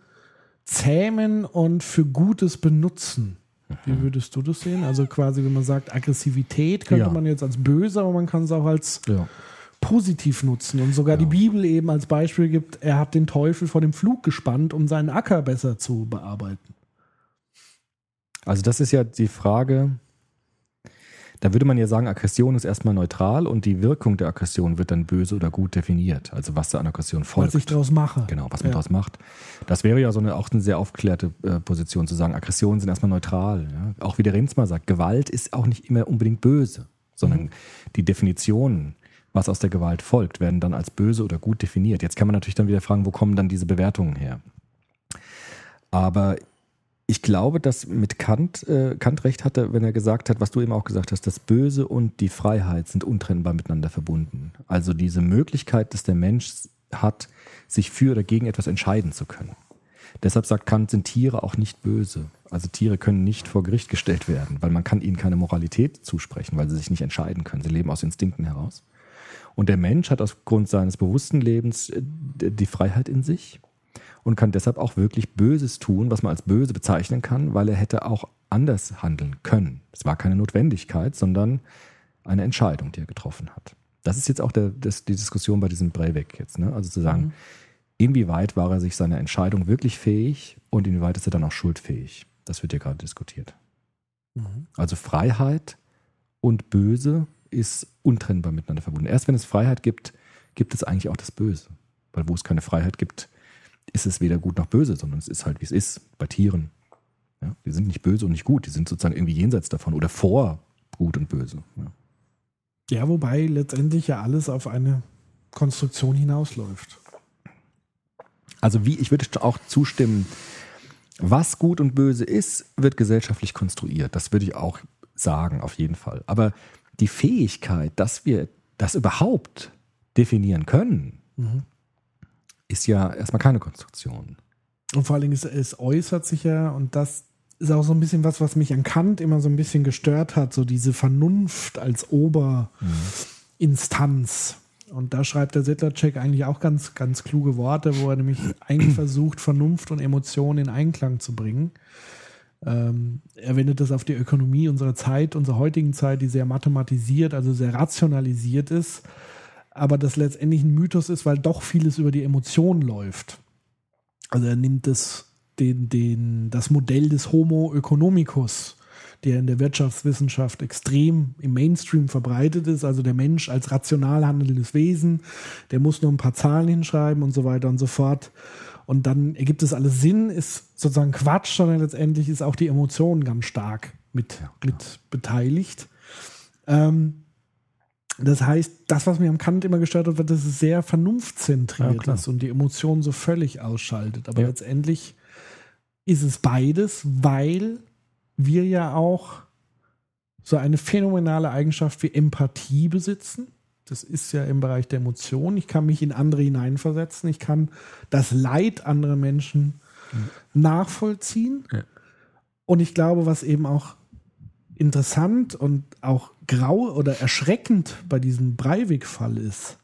zähmen und für Gutes benutzen. Wie würdest du das sehen? Also quasi, wenn man sagt, Aggressivität könnte Ja. man jetzt als böse, aber man kann es auch als Ja. positiv nutzen. Und sogar die Bibel eben als Beispiel gibt, er hat den Teufel vor dem Flug gespannt, um seinen Acker besser zu bearbeiten. Also das ist ja die Frage, da würde man ja sagen, Aggression ist erstmal neutral und die Wirkung der Aggression wird dann böse oder gut definiert. Also was da an Aggression Was folgt. ich daraus mache. Genau, was man Ja. daraus macht. Das wäre ja so eine, auch eine sehr aufgeklärte äh, Position zu sagen, Aggressionen sind erstmal neutral. Ja? Auch wie der Remsmar sagt, Gewalt ist auch nicht immer unbedingt böse, sondern die Definitionen, was aus der Gewalt folgt, werden dann als böse oder gut definiert. Jetzt kann man natürlich dann wieder fragen, wo kommen dann diese Bewertungen her? Aber ich glaube, dass mit Kant, äh, Kant recht hatte, wenn er gesagt hat, was du eben auch gesagt hast, das Böse und die Freiheit sind untrennbar miteinander verbunden. Also diese Möglichkeit, dass der Mensch hat, sich für oder gegen etwas entscheiden zu können. Deshalb sagt Kant, sind Tiere auch nicht böse. Also Tiere können nicht vor Gericht gestellt werden, weil man kann ihnen keine Moralität zusprechen, weil sie sich nicht entscheiden können. Sie leben aus Instinkten heraus. Und der Mensch hat aufgrund seines bewussten Lebens äh, die Freiheit in sich und kann deshalb auch wirklich Böses tun, was man als böse bezeichnen kann, weil er hätte auch anders handeln können. Es war keine Notwendigkeit, sondern eine Entscheidung, die er getroffen hat. Das ist jetzt auch der, das, die Diskussion bei diesem Breivik jetzt. Ne? Also zu sagen, inwieweit war er sich seiner Entscheidung wirklich fähig und inwieweit ist er dann auch schuldfähig? Das wird ja gerade diskutiert. Also Freiheit und Böse ist untrennbar miteinander verbunden. Erst wenn es Freiheit gibt, gibt es eigentlich auch das Böse. Weil wo es keine Freiheit gibt, ist es weder gut noch böse, sondern es ist halt, wie es ist, bei Tieren. Ja, die sind nicht böse und nicht gut, die sind sozusagen irgendwie jenseits davon oder vor gut und böse. Ja. Ja, wobei letztendlich ja alles auf eine Konstruktion hinausläuft. Also wie, ich würde auch zustimmen, was gut und böse ist, wird gesellschaftlich konstruiert. Das würde ich auch sagen, auf jeden Fall. Aber die Fähigkeit, dass wir das überhaupt definieren können, ist ja erstmal keine Konstruktion. Und vor allen Dingen, es, es äußert sich ja, und das ist auch so ein bisschen was, was mich an Kant immer so ein bisschen gestört hat, so diese Vernunft als Oberinstanz. Und da schreibt der Sedlacek eigentlich auch ganz, ganz kluge Worte, wo er nämlich <clears throat> eigentlich versucht, Vernunft und Emotionen in Einklang zu bringen. Ähm, er wendet das auf die Ökonomie unserer Zeit, unserer heutigen Zeit, die sehr mathematisiert, also sehr rationalisiert ist, aber das letztendlich ein Mythos ist, weil doch vieles über die Emotionen läuft. Also er nimmt das, den, den, das Modell des Homo economicus, der in der Wirtschaftswissenschaft extrem im Mainstream verbreitet ist, also der Mensch als rational handelndes Wesen, der muss nur ein paar Zahlen hinschreiben und so weiter und so fort. Und dann ergibt es alles Sinn, ist sozusagen Quatsch, sondern letztendlich ist auch die Emotion ganz stark mit, mit beteiligt. Ähm, das heißt, das, was mir am Kant immer gestört hat, war, dass es sehr Ja, vernunftzentriert klar. ist und die Emotionen so völlig ausschaltet. Aber Ja. letztendlich ist es beides, weil wir ja auch so eine phänomenale Eigenschaft wie Empathie besitzen. das ist ja im Bereich der Emotionen. Ich kann mich in andere hineinversetzen. Ich kann das Leid anderer Menschen nachvollziehen. Ja. Und ich glaube, was eben auch interessant und auch grau oder erschreckend bei diesem Breivik-Fall ist,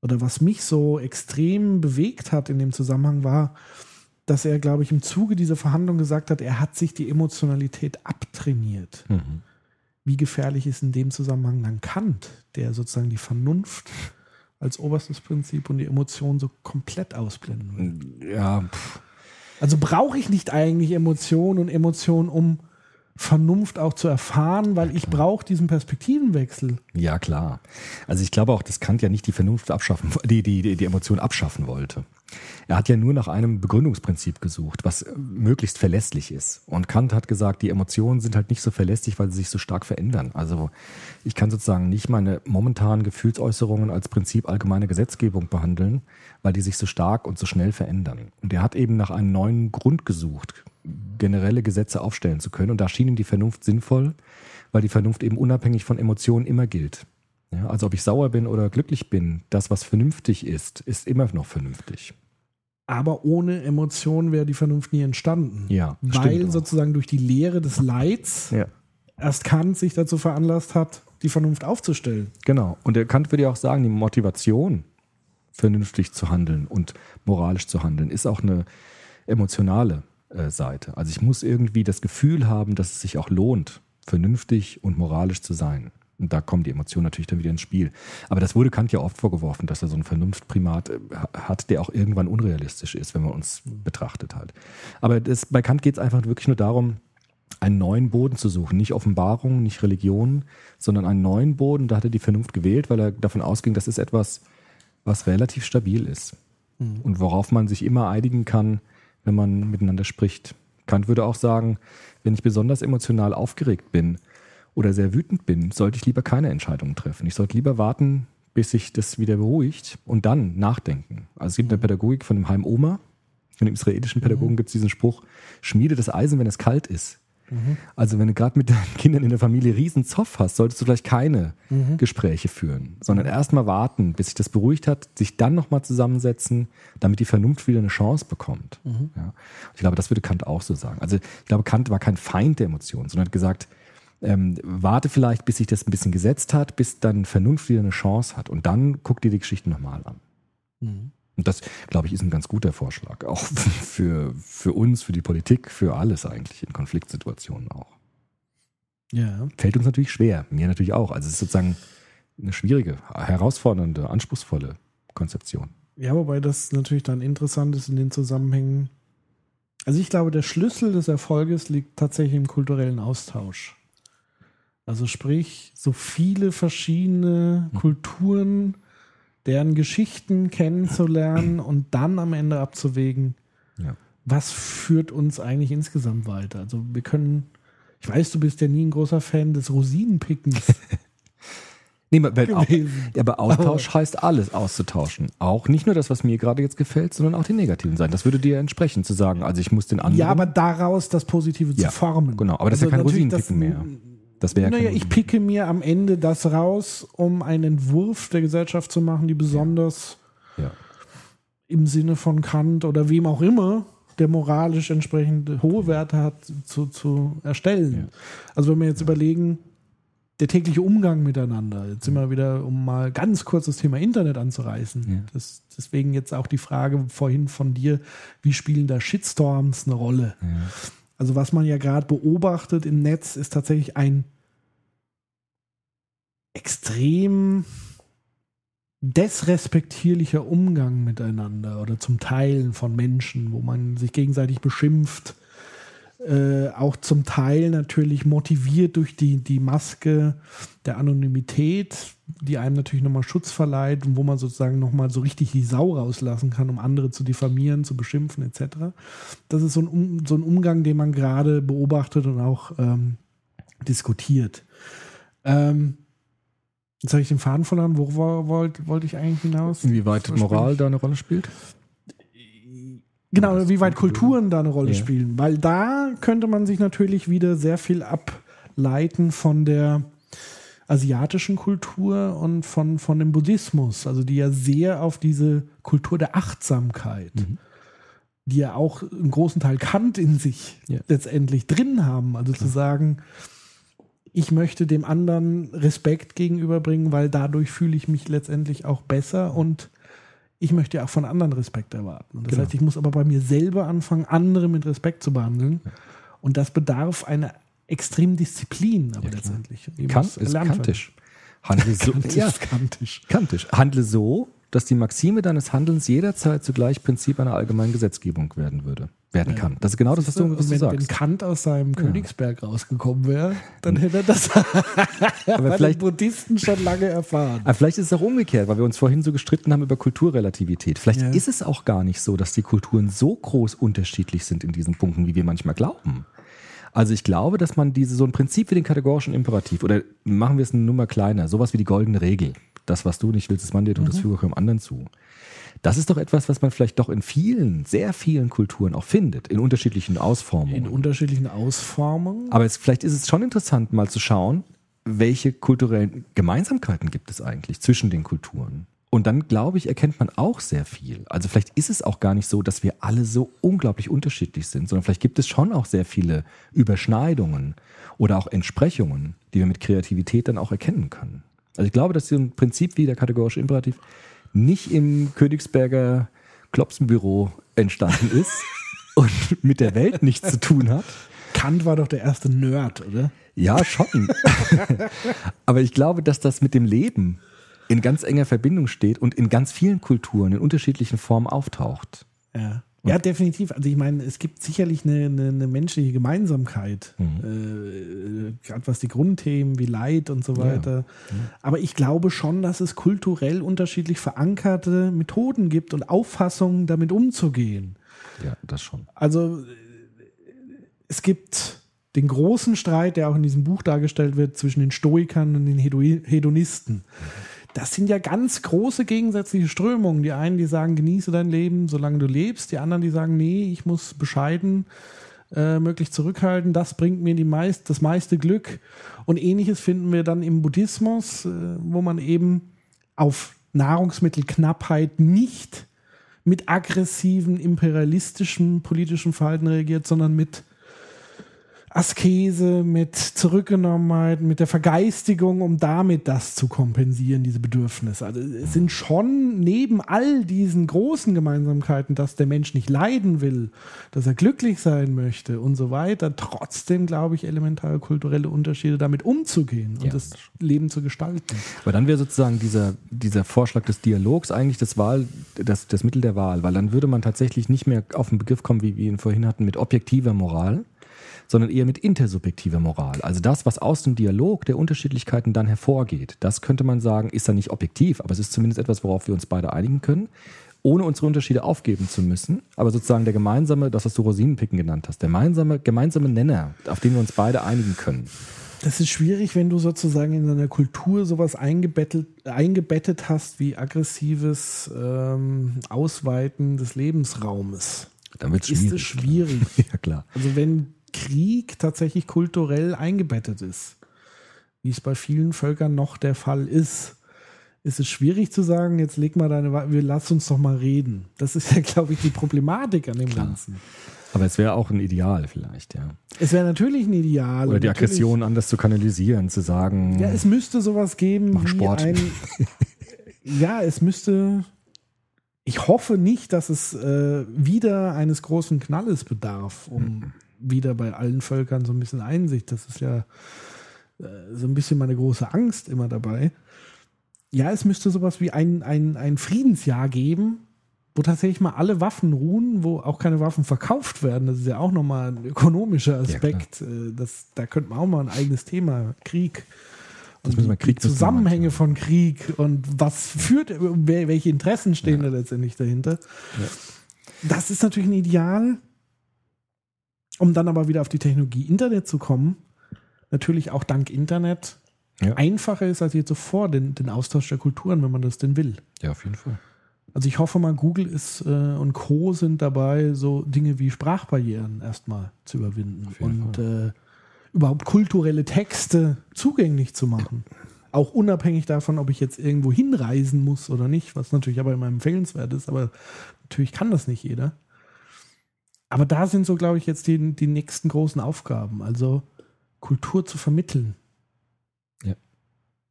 oder was mich so extrem bewegt hat in dem Zusammenhang war, dass er, glaube ich, im Zuge dieser Verhandlung gesagt hat, er hat sich die Emotionalität abtrainiert. Mhm. Wie gefährlich ist in dem Zusammenhang dann Kant, der sozusagen die Vernunft als oberstes Prinzip und die Emotionen so komplett ausblenden will? Ja, pff, Also brauche ich nicht eigentlich Emotionen und Emotionen, um Vernunft auch zu erfahren, weil ich brauche diesen Perspektivenwechsel. ja klar. Also ich glaube auch, dass Kant ja nicht die Vernunft abschaffen, die, die, die, Emotion abschaffen wollte. Er hat ja nur nach einem Begründungsprinzip gesucht, was möglichst verlässlich ist. Und Kant hat gesagt, die Emotionen sind halt nicht so verlässlich, weil sie sich so stark verändern. Also ich kann sozusagen nicht meine momentanen Gefühlsäußerungen als Prinzip allgemeine Gesetzgebung behandeln, weil die sich so stark und so schnell verändern. Und er hat eben nach einem neuen Grund gesucht, generelle Gesetze aufstellen zu können. Und da schien ihm die Vernunft sinnvoll, weil die Vernunft eben unabhängig von Emotionen immer gilt. Ja, also ob ich sauer bin oder glücklich bin, das, was vernünftig ist, ist immer noch vernünftig. Aber ohne Emotionen wäre die Vernunft nie entstanden. Ja, Weil auch. sozusagen durch die Lehre des Leids Ja. erst Kant sich dazu veranlasst hat, die Vernunft aufzustellen. Genau. Und der Kant würde ja auch sagen, die Motivation, vernünftig zu handeln und moralisch zu handeln, ist auch eine emotionale äh, Seite. Also ich muss irgendwie das Gefühl haben, dass es sich auch lohnt, vernünftig und moralisch zu sein. Und da kommen die Emotionen natürlich dann wieder ins Spiel. Aber das wurde Kant ja oft vorgeworfen, dass er so einen Vernunftprimat äh, hat, der auch irgendwann unrealistisch ist, wenn man uns betrachtet halt. Aber das, bei Kant geht es einfach wirklich nur darum, einen neuen Boden zu suchen. Nicht Offenbarung, nicht Religion, sondern einen neuen Boden. Da hat er die Vernunft gewählt, weil er davon ausging, das ist etwas, was relativ stabil ist. Und worauf man sich immer einigen kann, wenn man miteinander spricht. Kant würde auch sagen, wenn ich besonders emotional aufgeregt bin oder sehr wütend bin, sollte ich lieber keine Entscheidungen treffen. Ich sollte lieber warten, bis sich das wieder beruhigt und dann nachdenken. Also es gibt eine Pädagogik von dem Heim Oma, von dem israelischen Pädagogen gibt es diesen Spruch, schmiede das Eisen, wenn es kalt ist. Also wenn du gerade mit deinen <laughs> Kindern in der Familie riesen Zoff hast, solltest du vielleicht keine Gespräche führen, sondern erstmal warten, bis sich das beruhigt hat, sich dann nochmal zusammensetzen, damit die Vernunft wieder eine Chance bekommt. Ja. Ich glaube, das würde Kant auch so sagen. Also ich glaube, Kant war kein Feind der Emotionen, sondern hat gesagt, ähm, warte vielleicht, bis sich das ein bisschen gesetzt hat, bis dann Vernunft wieder eine Chance hat. Und dann guck dir die Geschichte nochmal an. Und das, glaube ich, ist ein ganz guter Vorschlag. Auch <laughs> für, für uns, für die Politik, für alles eigentlich in Konfliktsituationen auch. Ja. Fällt uns natürlich schwer. Mir natürlich auch. Also es ist sozusagen eine schwierige, herausfordernde, anspruchsvolle Konzeption. Ja, wobei das natürlich dann interessant ist in den Zusammenhängen. Also ich glaube, der Schlüssel des Erfolges liegt tatsächlich im kulturellen Austausch. Also sprich, so viele verschiedene Kulturen, deren Geschichten kennenzulernen und dann am Ende abzuwägen, Ja. was führt uns eigentlich insgesamt weiter. Also wir können, ich weiß, du bist ja nie ein großer Fan des Rosinenpickens. <laughs> Nee, aber, aber, gewesen. aber Austausch heißt alles auszutauschen. Auch nicht nur das, was mir gerade jetzt gefällt, sondern auch die negativen Seiten. Das würde dir entsprechen, zu sagen, also ich muss den anderen. ja, aber daraus das Positive Ja, zu formen. genau. Aber das ist ja kein natürlich Rosinenpicken mehr. Das wäre ja Naja, ich picke mir am Ende das raus, um einen Entwurf der Gesellschaft zu machen, die besonders Ja. im Sinne von Kant oder wem auch immer, der moralisch entsprechend hohe Werte hat, zu, zu erstellen. Also wenn wir jetzt überlegen, der tägliche Umgang miteinander, jetzt sind wir wieder, um mal ganz kurz das Thema Internet anzureißen. Ja. Das, deswegen jetzt auch die Frage vorhin von dir, wie spielen da Shitstorms eine Rolle? Also was man ja gerade beobachtet im Netz, ist tatsächlich ein extrem desrespektierlicher Umgang miteinander oder zum Teilen von Menschen, wo man sich gegenseitig beschimpft, äh, auch zum Teil natürlich motiviert durch die, die Maske der Anonymität, die einem natürlich nochmal Schutz verleiht und wo man sozusagen nochmal so richtig die Sau rauslassen kann, um andere zu diffamieren, zu beschimpfen etc. Das ist so ein, so ein Umgang, den man gerade beobachtet und auch ähm, diskutiert. Ähm, jetzt habe ich den Faden verloren. Worauf wollte wollte ich eigentlich hinaus? Inwieweit Moral da eine Rolle spielt? Genau, wie weit Kulturen da eine Rolle Ja. spielen. Weil da könnte man sich natürlich wieder sehr viel ableiten von der asiatischen Kultur und von, von dem Buddhismus, also die ja sehr auf diese Kultur der Achtsamkeit, die ja auch einen großen Teil Kant in sich Ja. letztendlich drin haben. Also zu sagen, ich möchte dem anderen Respekt gegenüberbringen, weil dadurch fühle ich mich letztendlich auch besser und ich möchte ja auch von anderen Respekt erwarten. Und das Genau. heißt, ich muss aber bei mir selber anfangen, andere mit Respekt zu behandeln. Und das bedarf einer extremen Disziplin, aber letztendlich. Die Kant ist kantisch. Handle so, Kantisch, <laughs> ja, kantisch. kantisch. Handle so, dass die Maxime deines Handelns jederzeit zugleich Prinzip einer allgemeinen Gesetzgebung werden würde, werden kann. Das ist genau das, was du, was du wenn, wenn sagst. Kant aus seinem Königsberg rausgekommen wäre, dann hätte er das <laughs> <laughs> Aber vielleicht, Buddhisten schon lange erfahren. aber vielleicht ist es auch umgekehrt, weil wir uns vorhin so gestritten haben über Kulturrelativität. Vielleicht Ja. ist es auch gar nicht so, dass die Kulturen so groß unterschiedlich sind in diesen Punkten, wie wir manchmal glauben. Also ich glaube, dass man diese so ein Prinzip wie den kategorischen Imperativ oder machen wir es eine Nummer kleiner, sowas wie die goldene Regel. Das, was du nicht willst, ist man dir, tut Mhm. das füge auch dem anderen zu. Das ist doch etwas, was man vielleicht doch in vielen, sehr vielen Kulturen auch findet, in unterschiedlichen Ausformungen. In unterschiedlichen Ausformungen. Aber es, vielleicht ist es schon interessant, mal zu schauen, welche kulturellen Gemeinsamkeiten gibt es eigentlich zwischen den Kulturen. Und dann, glaube ich, erkennt man auch sehr viel. Also vielleicht ist es auch gar nicht so, dass wir alle so unglaublich unterschiedlich sind, sondern vielleicht gibt es schon auch sehr viele Überschneidungen oder auch Entsprechungen, die wir mit Kreativität dann auch erkennen können. Also ich glaube, dass so ein Prinzip wie der kategorische Imperativ nicht im Königsberger Klopsenbüro entstanden ist <laughs> und mit der Welt nichts zu tun hat, Kant war doch der erste Nerd, oder? ja, schon. <laughs> Aber ich glaube, dass das mit dem Leben in ganz enger Verbindung steht und in ganz vielen Kulturen in unterschiedlichen Formen auftaucht. Ja. Ja, definitiv. Also ich meine, es gibt sicherlich eine, eine, eine menschliche Gemeinsamkeit, äh, gerade was die Grundthemen wie Leid und so weiter. Aber ich glaube schon, dass es kulturell unterschiedlich verankerte Methoden gibt und Auffassungen, damit umzugehen. Ja, das schon. Also äh, es gibt den großen Streit, der auch in diesem Buch dargestellt wird, zwischen den Stoikern und den Hedo- Hedonisten. Das sind ja ganz große gegensätzliche Strömungen. Die einen, die sagen, genieße dein Leben, solange du lebst. Die anderen, die sagen, nee, ich muss bescheiden, äh, möglichst zurückhalten. Das bringt mir die meist, das meiste Glück. Und ähnliches finden wir dann im Buddhismus, äh, wo man eben auf Nahrungsmittelknappheit nicht mit aggressiven, imperialistischen politischen Verhalten reagiert, sondern mit Askese, mit Zurückgenommenheit, mit der Vergeistigung, um damit das zu kompensieren, diese Bedürfnisse. Also es sind schon neben all diesen großen Gemeinsamkeiten, dass der Mensch nicht leiden will, dass er glücklich sein möchte und so weiter, trotzdem, glaube ich, elementare kulturelle Unterschiede damit umzugehen und Ja, das das Leben zu gestalten. Aber dann wäre sozusagen dieser, dieser Vorschlag des Dialogs eigentlich das, Wahl, das, das Mittel der Wahl, weil dann würde man tatsächlich nicht mehr auf den Begriff kommen, wie wir ihn vorhin hatten, mit objektiver Moral, sondern eher mit intersubjektiver Moral. Also das, was aus dem Dialog der Unterschiedlichkeiten dann hervorgeht, das könnte man sagen, ist dann nicht objektiv, aber es ist zumindest etwas, worauf wir uns beide einigen können, ohne unsere Unterschiede aufgeben zu müssen. Aber sozusagen der gemeinsame, das, was du Rosinenpicken genannt hast, der gemeinsame, gemeinsame Nenner, auf den wir uns beide einigen können. Das ist schwierig, wenn du sozusagen in deiner Kultur sowas eingebettet, eingebettet hast wie aggressives ähm, Ausweiten des Lebensraumes. Dann wird es Ist schwierig. es schwierig. <laughs> Ja, klar. Also wenn Krieg tatsächlich kulturell eingebettet ist, wie es bei vielen Völkern noch der Fall ist, ist es schwierig zu sagen, jetzt leg mal deine, wir lass uns doch mal reden. Das ist ja, glaube ich, die Problematik an dem Ganzen. Aber es wäre auch ein Ideal vielleicht, ja. Es wäre natürlich ein Ideal. Oder die Aggression anders zu kanalisieren, zu sagen, Ja, es müsste sowas geben Mach Sport. ein. <laughs> ja, es müsste. Ich hoffe nicht, dass es äh, wieder eines großen Knalles bedarf, um wieder bei allen Völkern so ein bisschen Einsicht. Das ist ja äh, so ein bisschen meine große Angst immer dabei. Ja, es müsste sowas wie ein, ein, ein Friedensjahr geben, wo tatsächlich mal alle Waffen ruhen, wo auch keine Waffen verkauft werden. Das ist ja auch nochmal ein ökonomischer Aspekt. Äh, das, da könnte man auch mal ein eigenes Thema, Krieg. Das Und die, Krieg die Zusammenhänge von Krieg und was führt, welche Interessen stehen da letztendlich dahinter. Das ist natürlich ein Ideal, um dann aber wieder auf die Technologie Internet zu kommen. Natürlich auch dank Internet Ja. einfacher ist als je zuvor den, den Austausch der Kulturen, wenn man das denn will. ja, auf jeden Fall. Also ich hoffe mal, Google ist äh, und Co. sind dabei, so Dinge wie Sprachbarrieren erstmal zu überwinden und äh, überhaupt kulturelle Texte zugänglich zu machen. Auch unabhängig davon, ob ich jetzt irgendwo hinreisen muss oder nicht, was natürlich aber immer empfehlenswert ist, aber natürlich kann das nicht jeder. Aber da sind so, glaube ich, jetzt die, die nächsten großen Aufgaben. Also Kultur zu vermitteln. Ja.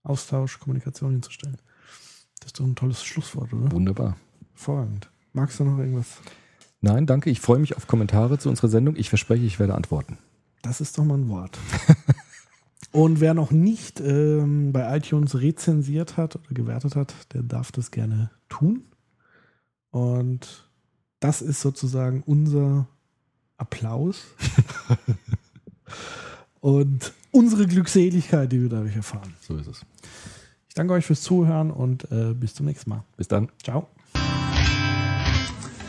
Austausch, Kommunikation hinzustellen. Das ist doch ein tolles Schlusswort, oder? Wunderbar. Hervorragend. Magst du noch irgendwas? Nein, danke. Ich freue mich auf Kommentare zu unserer Sendung. Ich verspreche, ich werde antworten. Das ist doch mal ein Wort. <laughs> Und wer noch nicht ähm, bei iTunes rezensiert hat oder gewertet hat, der darf das gerne tun. Und das ist sozusagen unser Applaus <laughs> und unsere Glückseligkeit, die wir dadurch erfahren. So ist es. Ich danke euch fürs Zuhören und äh, bis zum nächsten Mal. Bis dann. Ciao.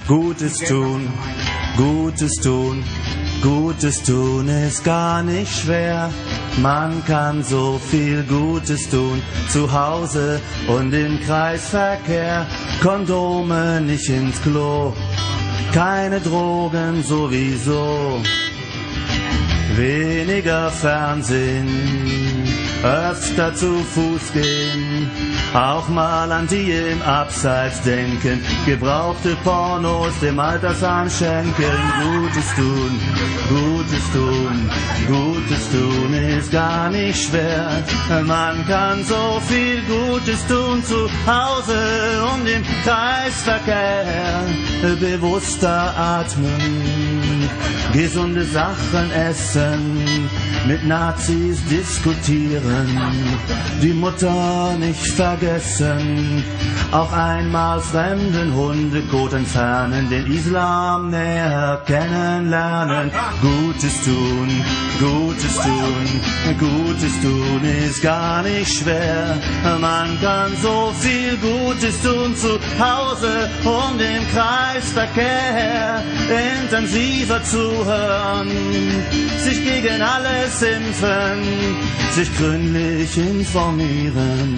Gutes tun, Gutes tun, Gutes tun ist gar nicht schwer. Man kann so viel Gutes tun, zu Hause und im Kreisverkehr. Kondome nicht ins Klo, keine Drogen sowieso. Weniger Fernsehen, öfter zu Fuß gehen, auch mal an die im Abseits denken, gebrauchte Pornos dem Altersheim schenken, Gutes tun, Gutes tun, Gutes tun ist gar nicht schwer. Man kann so viel Gutes tun zu Hause und im Kreisverkehr, bewusster atmen, gesunde Sachen essen, mit Nazis diskutieren, die Mutter nicht vergessen, auch einmal fremden Hundekot entfernen, den Islam näher kennenlernen, Gutes tun, Gutes tun, Gutes tun ist gar nicht schwer, man kann so viel Gutes tun zu Hause und im Kreisverkehr, intensiver zuhören, sich gegen alles impfen, sich gründlich informieren,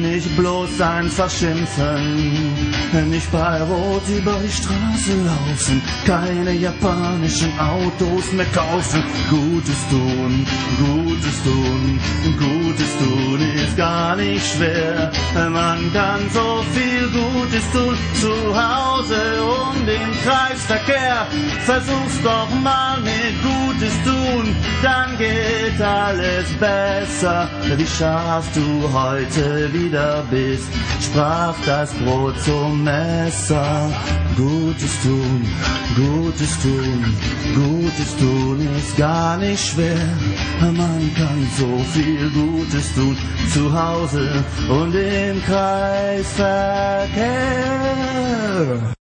nicht bloß einfach schimpfen, nicht bei Rot über die Straße laufen, keine japanischen Autos mehr kaufen, Gutes tun, Gutes tun, Gutes tun ist gar nicht schwer, man kann so viel Gutes tun zu Hause und im Kreisverkehr, versuch's doch mal mit Gutes tun, dann geht alles besser, wie scharf du heute wieder bist, sprach das Brot zum Messer. Gutes tun, Gutes tun, Gutes tun ist gar nicht schwer, man kann so viel Gutes tun, zu Hause und im Kreisverkehr.